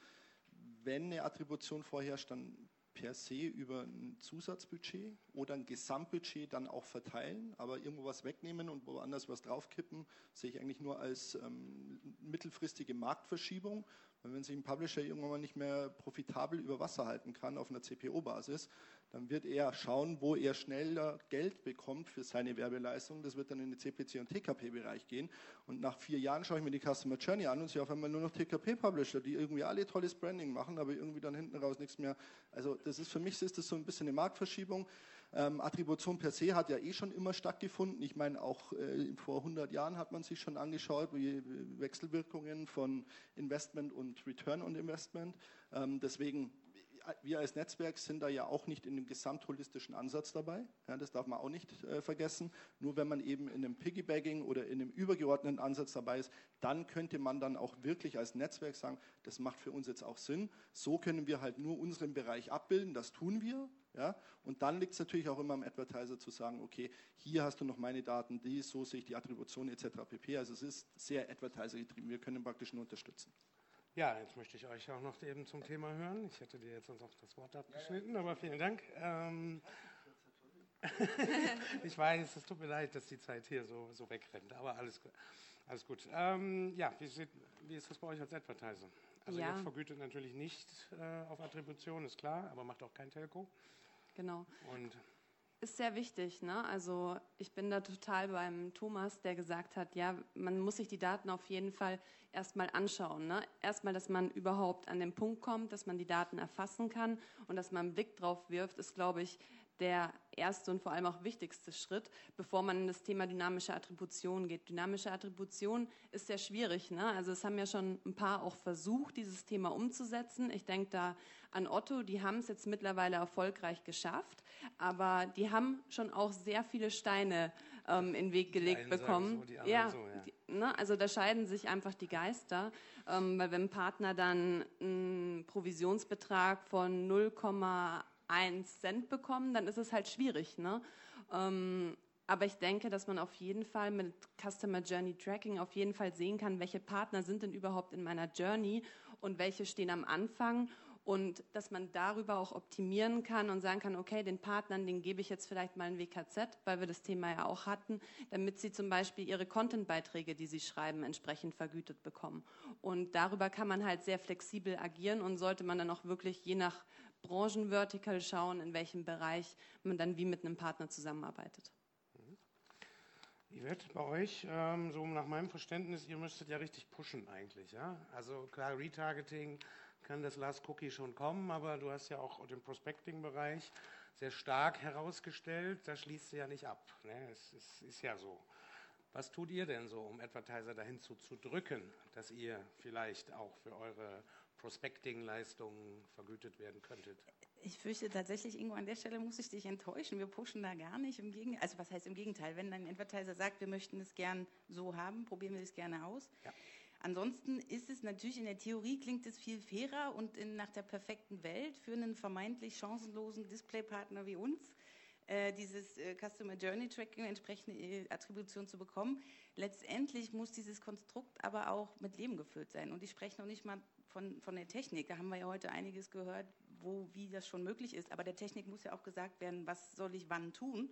wenn eine Attribution vorherrscht, dann per se über ein Zusatzbudget oder ein Gesamtbudget dann auch verteilen, aber irgendwo was wegnehmen und woanders was draufkippen, sehe ich eigentlich nur als ähm, mittelfristige Marktverschiebung. Und wenn sich ein Publisher irgendwann mal nicht mehr profitabel über Wasser halten kann auf einer CPO-Basis, dann wird er schauen, wo er schneller Geld bekommt für seine Werbeleistung. Das wird dann in den CPC- und TKP-Bereich gehen. Und nach vier Jahren schaue ich mir die Customer Journey an und sehe auf einmal nur noch TKP-Publisher, die irgendwie alle tolles Branding machen, aber irgendwie dann hinten raus nichts mehr. Also das ist für mich ist das so ein bisschen eine Marktverschiebung. Ähm, Attribution per se hat ja eh schon immer stattgefunden. Ich meine, auch äh, vor 100 Jahren hat man sich schon angeschaut, wie Wechselwirkungen von Investment und Return on Investment. Ähm, deswegen wir als Netzwerk sind da ja auch nicht in dem gesamtholistischen Ansatz dabei. Ja, das darf man auch nicht äh, vergessen. Nur wenn man eben in einem Piggybagging oder in einem übergeordneten Ansatz dabei ist, dann könnte man dann auch wirklich als Netzwerk sagen, das macht für uns jetzt auch Sinn. So können wir halt nur unseren Bereich abbilden. Das tun wir. Ja? Und dann liegt es natürlich auch immer am Advertiser zu sagen, okay, hier hast du noch meine Daten, die, so sehe ich die Attribution etc. pp. Also es ist sehr Advertiser getrieben. Wir können praktisch nur unterstützen. Ja, jetzt möchte ich euch auch noch eben zum Thema hören. Ich hätte dir jetzt sonst auch das Wort abgeschnitten, aber vielen Dank. Ähm, ich weiß, es tut mir leid, dass die Zeit hier so, so wegrennt, aber alles, alles gut. Ähm, ja, wie, sieht, wie, ist das bei euch als Advertiser? Also ja. ihr vergütet natürlich nicht äh, auf Attribution, ist klar, aber macht auch kein Telco. Genau. Und ist sehr wichtig. Ne? Also ich bin da total beim Thomas, der gesagt hat, ja, man muss sich die Daten auf jeden Fall erstmal anschauen. Ne? Erstmal, dass man überhaupt an den Punkt kommt, dass man die Daten erfassen kann und dass man einen Blick drauf wirft, ist, glaube ich, der erste und vor allem auch wichtigste Schritt, bevor man in das Thema dynamische Attribution geht. Dynamische Attribution ist sehr schwierig. Ne? Also es haben ja schon ein paar auch versucht, dieses Thema umzusetzen. Ich denke da an Otto, die haben es jetzt mittlerweile erfolgreich geschafft, aber die haben schon auch sehr viele Steine ähm, in den Weg gelegt bekommen. So, ja, so, ja. Die, ne? also da scheiden sich einfach die Geister, ähm, weil wenn ein Partner dann einen Provisionsbetrag von 0,1 1 Cent bekommen, dann ist es halt schwierig. Ne? Ähm, aber ich denke, dass man auf jeden Fall mit Customer Journey Tracking auf jeden Fall sehen kann, welche Partner sind denn überhaupt in meiner Journey und welche stehen am Anfang und dass man darüber auch optimieren kann und sagen kann, okay, den Partnern, den gebe ich jetzt vielleicht mal ein WKZ, weil wir das Thema ja auch hatten, damit sie zum Beispiel ihre Content-Beiträge, die sie schreiben, entsprechend vergütet bekommen. Und darüber kann man halt sehr flexibel agieren und sollte man dann auch wirklich je nach Branchenvertical schauen, in welchem Bereich man dann wie mit einem Partner zusammenarbeitet. Yvette, bei euch, ähm, so nach meinem Verständnis, ihr müsstet ja richtig pushen eigentlich. Ja? Also klar, Retargeting kann das Last Cookie schon kommen, aber du hast ja auch den Prospecting-Bereich sehr stark herausgestellt. Da schließt du ja nicht ab. Ne? Es, es, ist ja so. Was tut ihr denn so, um Advertiser dahin zu, zu drücken, dass ihr vielleicht auch für eure Prospecting-Leistungen vergütet werden könntet? Ich fürchte tatsächlich, Ingo, an der Stelle muss ich dich enttäuschen. Wir pushen da gar nicht. Im Gegenteil, also was heißt im Gegenteil? Wenn ein Advertiser sagt, wir möchten es gern so haben, probieren wir es gerne aus. Ja. Ansonsten ist es natürlich in der Theorie klingt es viel fairer und in, nach der perfekten Welt für einen vermeintlich chancenlosen Displaypartner wie uns äh, dieses äh, Customer Journey Tracking entsprechende äh, Attribution zu bekommen. Letztendlich muss dieses Konstrukt aber auch mit Leben gefüllt sein. Und ich spreche noch nicht mal von, von der Technik. Da haben wir ja heute einiges gehört, wo, wie das schon möglich ist. Aber der Technik muss ja auch gesagt werden, was soll ich wann tun.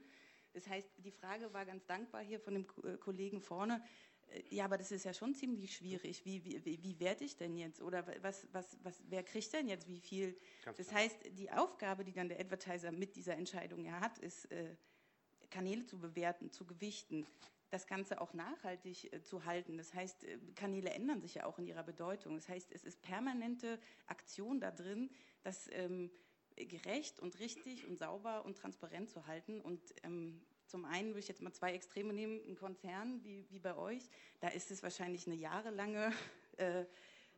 Das heißt, die Frage war ganz dankbar hier von dem äh, Kollegen vorne. Äh, ja, aber das ist ja schon ziemlich schwierig. Wie, wie, wie werde ich denn jetzt? Oder was, was, was, wer kriegt denn jetzt wie viel? Ganz das klar. heißt, die Aufgabe, die dann der Advertiser mit dieser Entscheidung ja hat, ist, äh, Kanäle zu bewerten, zu gewichten, das Ganze auch nachhaltig äh, zu halten. Das heißt, äh, Kanäle ändern sich ja auch in ihrer Bedeutung. Das heißt, es ist permanente Aktion da drin, das ähm, gerecht und richtig und sauber und transparent zu halten. Und ähm, zum einen würde ich jetzt mal zwei Extreme nehmen, ein Konzern wie, wie bei euch, da ist es wahrscheinlich eine jahrelange äh,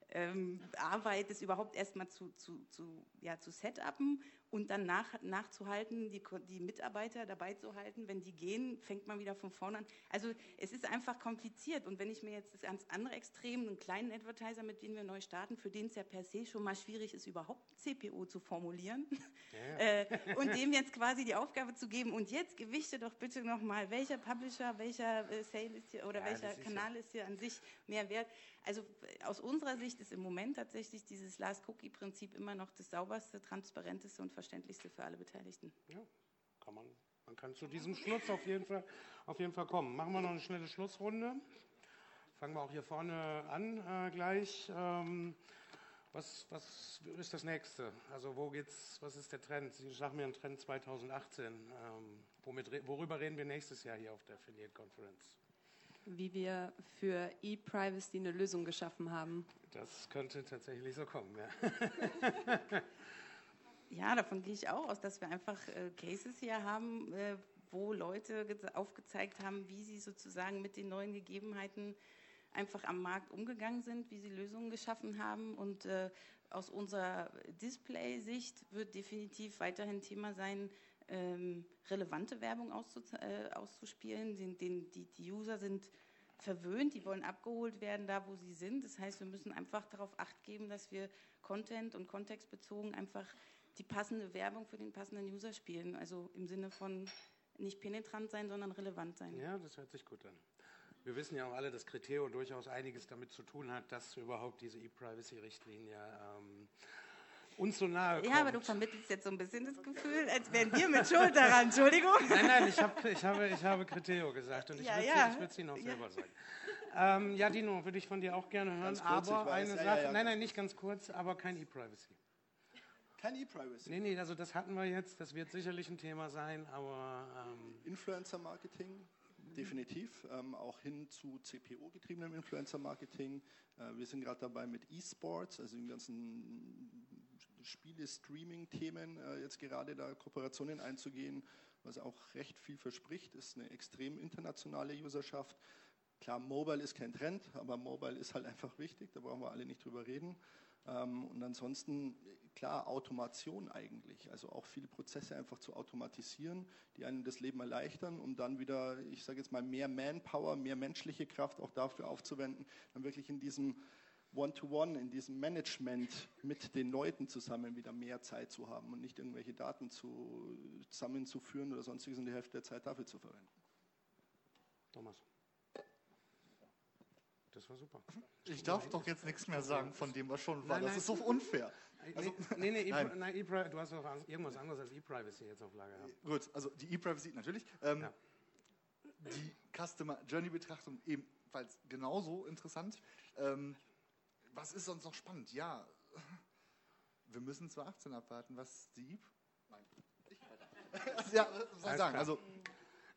ähm, Arbeit, das überhaupt erstmal zu, zu, zu, ja, zu setupen und dann nach, nachzuhalten, die, die Mitarbeiter dabei zu halten. Wenn die gehen, fängt man wieder von vorne an. Also es ist einfach kompliziert. Und wenn ich mir jetzt das ganz andere Extrem, einen kleinen Advertiser, mit dem wir neu starten, für den es ja per se schon mal schwierig ist, überhaupt ein CPO zu formulieren, ja. äh, und dem jetzt quasi die Aufgabe zu geben, und jetzt gewichte doch bitte nochmal, welcher Publisher, welcher äh, Sale ist hier oder ja, welcher Kanal ist hier an sich mehr wert. Also aus unserer Sicht ist im Moment tatsächlich dieses Last-Cookie-Prinzip immer noch das sauberste, transparenteste und verständlichste für alle Beteiligten. Ja, kann man, man kann zu diesem Schluss auf jeden, Fall, auf jeden Fall kommen. Machen wir noch eine schnelle Schlussrunde. Fangen wir auch hier vorne an äh, gleich. Ähm, was, was, ist das nächste? Also wo geht's, was ist der Trend? Sie sagen mir einen Trend 2018. Ähm, womit, worüber reden wir nächstes Jahr hier auf der Affiliate Conference? wie wir für E-Privacy eine Lösung geschaffen haben. Das könnte tatsächlich so kommen, ja. ja, davon gehe ich auch aus, dass wir einfach äh, Cases hier haben, äh, wo Leute aufgezeigt haben, wie sie sozusagen mit den neuen Gegebenheiten einfach am Markt umgegangen sind, wie sie Lösungen geschaffen haben. Und äh, aus unserer Display-Sicht wird definitiv weiterhin Thema sein, ähm, relevante Werbung äh, auszuspielen. Den, den, die, die User sind verwöhnt, die wollen abgeholt werden, da wo sie sind. Das heißt, wir müssen einfach darauf acht geben, dass wir Content und kontextbezogen einfach die passende Werbung für den passenden User spielen. Also im Sinne von nicht penetrant sein, sondern relevant sein. Ja, das hört sich gut an. Wir wissen ja auch alle, dass Criteo durchaus einiges damit zu tun hat, dass überhaupt diese E-Privacy-Richtlinie ähm, uns so nahe kommt. Ja, aber du vermittelst jetzt so ein bisschen das Gefühl, als wären wir mit Schuld daran. Entschuldigung. Nein, nein, ich, hab, ich, habe, ich habe Criteo gesagt und ich ja, würde ja. es Ihnen auch selber ja. sagen. Ähm, ja, Dino, würde ich von dir auch gerne hören, kurz, aber weiß, eine Sache, ja, nein, nein, nicht ganz kurz, aber kein E-Privacy. Kein E-Privacy? Nee, nee, also das hatten wir jetzt, das wird sicherlich ein Thema sein, aber... Ähm, Influencer-Marketing, definitiv, ähm, auch hin zu CPO-getriebenem Influencer-Marketing. Äh, wir sind gerade dabei mit E-Sports, also den ganzen Spiele-Streaming-Themen äh, jetzt gerade da Kooperationen einzugehen, was auch recht viel verspricht, ist eine extrem internationale Userschaft. Klar, Mobile ist kein Trend, aber Mobile ist halt einfach wichtig, da brauchen wir alle nicht drüber reden. Ähm, und ansonsten, klar, Automation eigentlich, also auch viele Prozesse einfach zu automatisieren, die einem das Leben erleichtern, um dann wieder, ich sage jetzt mal, mehr Manpower, mehr menschliche Kraft auch dafür aufzuwenden, dann wirklich in diesem One-to-One, -one, in diesem Management mit den Leuten zusammen wieder mehr Zeit zu haben und nicht irgendwelche Daten zu, zusammenzuführen oder sonstiges und die Hälfte der Zeit dafür zu verwenden. Thomas. Das war super. Ich darf doch jetzt nichts mehr sagen von dem, was schon war. Nein, das ist so unfair. Also, nee, nee, nein. nein e du hast doch irgendwas anderes als E-Privacy jetzt auf Lager gehabt. Gut, also die E-Privacy natürlich. Ähm, ja. Die Customer Journey Betrachtung ebenfalls genauso interessant. Ähm, was ist sonst noch spannend? Ja, wir müssen 2018 abwarten, was die. Nein, ich Ja, was sagen? Also,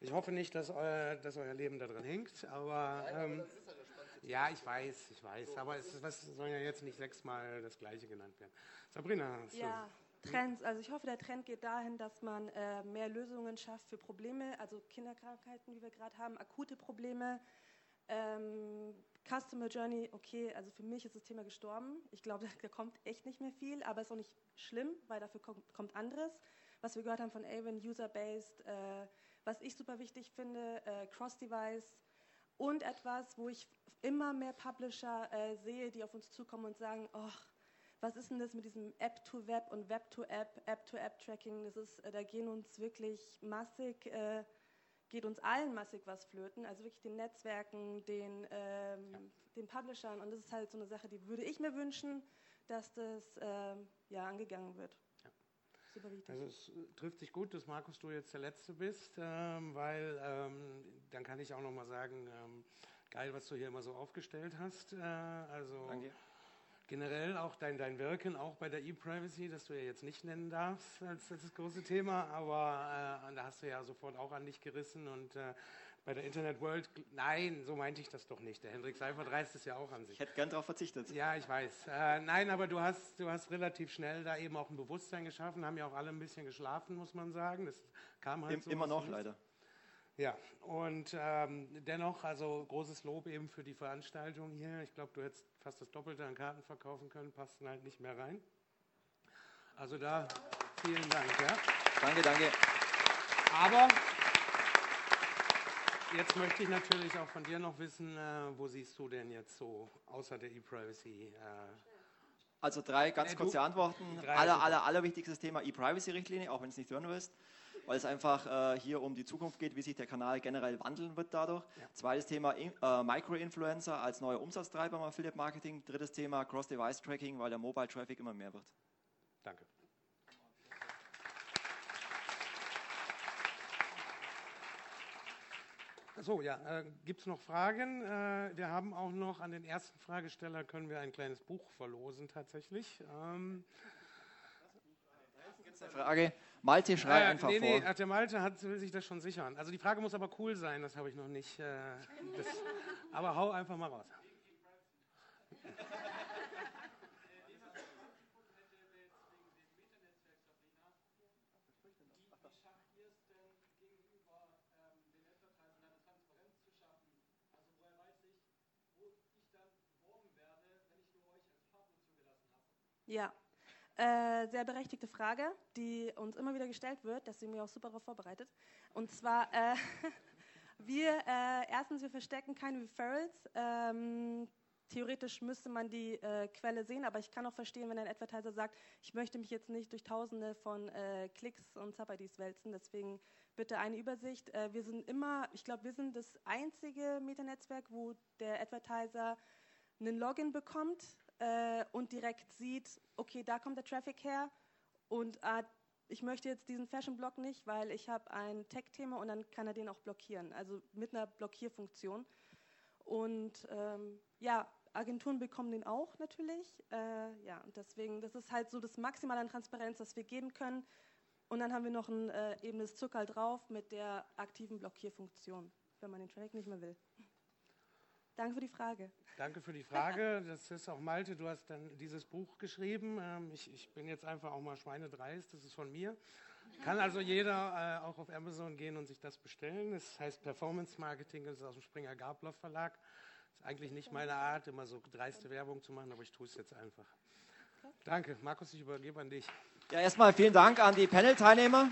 ich hoffe nicht, dass euer, dass euer Leben da drin hängt, aber. Ähm, ja, ich weiß, ich weiß, aber es, es soll ja jetzt nicht sechsmal das Gleiche genannt werden. Sabrina. Ja, Trends. Also ich hoffe, der Trend geht dahin, dass man äh, mehr Lösungen schafft für Probleme, also Kinderkrankheiten, wie wir gerade haben, akute Probleme. Ähm, Customer Journey, okay, also für mich ist das Thema gestorben. Ich glaube, da kommt echt nicht mehr viel, aber es ist auch nicht schlimm, weil dafür kommt, kommt anderes. Was wir gehört haben von Avon, User-Based, äh, was ich super wichtig finde, äh, Cross-Device und etwas, wo ich immer mehr Publisher äh, sehe, die auf uns zukommen und sagen, oh, was ist denn das mit diesem App-to-Web und Web-to-App, App-to-App-Tracking? Das ist, äh, da gehen uns wirklich massig, äh, geht uns allen massig was flöten, also wirklich den Netzwerken, den, ähm, ja. den Publishern. Und das ist halt so eine Sache, die würde ich mir wünschen, dass das ähm, ja, angegangen wird. Ja. Super wichtig. Also es trifft sich gut, dass Markus du jetzt der Letzte bist, ähm, weil ähm, dann kann ich auch noch mal sagen, ähm, geil, was du hier immer so aufgestellt hast. Äh, also Danke generell auch dein, dein Wirken, auch bei der E-Privacy, das du ja jetzt nicht nennen darfst als, als das große Thema, aber äh, da hast du ja sofort auch an dich gerissen und äh, bei der Internet World, nein, so meinte ich das doch nicht. Der Hendrik Seifert reißt es ja auch an sich. Ich hätte gern darauf verzichtet. Ja, ich weiß. Äh, nein, aber du hast, du hast relativ schnell da eben auch ein Bewusstsein geschaffen, haben ja auch alle ein bisschen geschlafen, muss man sagen. Das kam halt Im, Immer noch, leider. Ja, und ähm, dennoch, also großes Lob eben für die Veranstaltung hier. Ich glaube, du hättest fast das Doppelte an Karten verkaufen können, passten halt nicht mehr rein. Also da vielen Dank. Ja. Danke, danke. Aber jetzt möchte ich natürlich auch von dir noch wissen, äh, wo siehst du denn jetzt so außer der E-Privacy? Äh, also drei ganz äh, kurze Antworten. Aller, aller, allerwichtigstes Thema E-Privacy-Richtlinie, auch wenn du es nicht hören willst weil es einfach äh, hier um die Zukunft geht, wie sich der Kanal generell wandeln wird dadurch. Ja. Zweites Thema äh, Micro-Influencer als neuer Umsatztreiber im Affiliate Marketing. Drittes Thema Cross-Device-Tracking, weil der Mobile-Traffic immer mehr wird. Danke. So, ja, äh, gibt es noch Fragen? Äh, wir haben auch noch an den ersten Fragesteller können wir ein kleines Buch verlosen tatsächlich. Ähm, Gibt es eine Frage? Malte, schrei äh, einfach nee, vor. Nee, der Malte hat, will sich das schon sichern. Also die Frage muss aber cool sein, das habe ich noch nicht. Äh, das, aber hau einfach mal raus. Ja, äh, sehr berechtigte Frage, die uns immer wieder gestellt wird, deswegen bin ich auch super darauf vorbereitet. Und zwar, äh, wir, äh, erstens, wir verstecken keine Referrals. Ähm, theoretisch müsste man die äh, Quelle sehen, aber ich kann auch verstehen, wenn ein Advertiser sagt, ich möchte mich jetzt nicht durch tausende von äh, Klicks und Sub-IDs wälzen, deswegen bitte eine Übersicht. Äh, wir sind immer, ich glaube, wir sind das einzige Metanetzwerk, wo der Advertiser einen Login bekommt äh, und direkt sieht, okay, da kommt der Traffic her und äh, ich möchte jetzt diesen Fashion-Blog nicht, weil ich habe ein Tech-Thema und dann kann er den auch blockieren, also mit einer Blockierfunktion. Und ähm, ja, Agenturen bekommen den auch natürlich. Äh, ja, und deswegen, das ist halt so das Maximale an Transparenz, das wir geben können. Und dann haben wir noch ein äh, eben das Zuckerl drauf mit der aktiven Blockierfunktion, wenn man den Traffic nicht mehr will. Danke für die Frage. Danke für die Frage. Das ist auch Malte, du hast dann dieses Buch geschrieben. Ähm, ich, ich bin jetzt einfach auch mal schweinedreist, das ist von mir. Kann also jeder äh, auch auf Amazon gehen und sich das bestellen. Das heißt Performance Marketing, das ist aus dem Springer Gabler Verlag. Das ist eigentlich nicht meine Art, immer so dreiste Werbung zu machen, aber ich tue es jetzt einfach. Danke. Markus, ich übergebe an dich. Ja, erstmal vielen Dank an die Panel-Teilnehmer.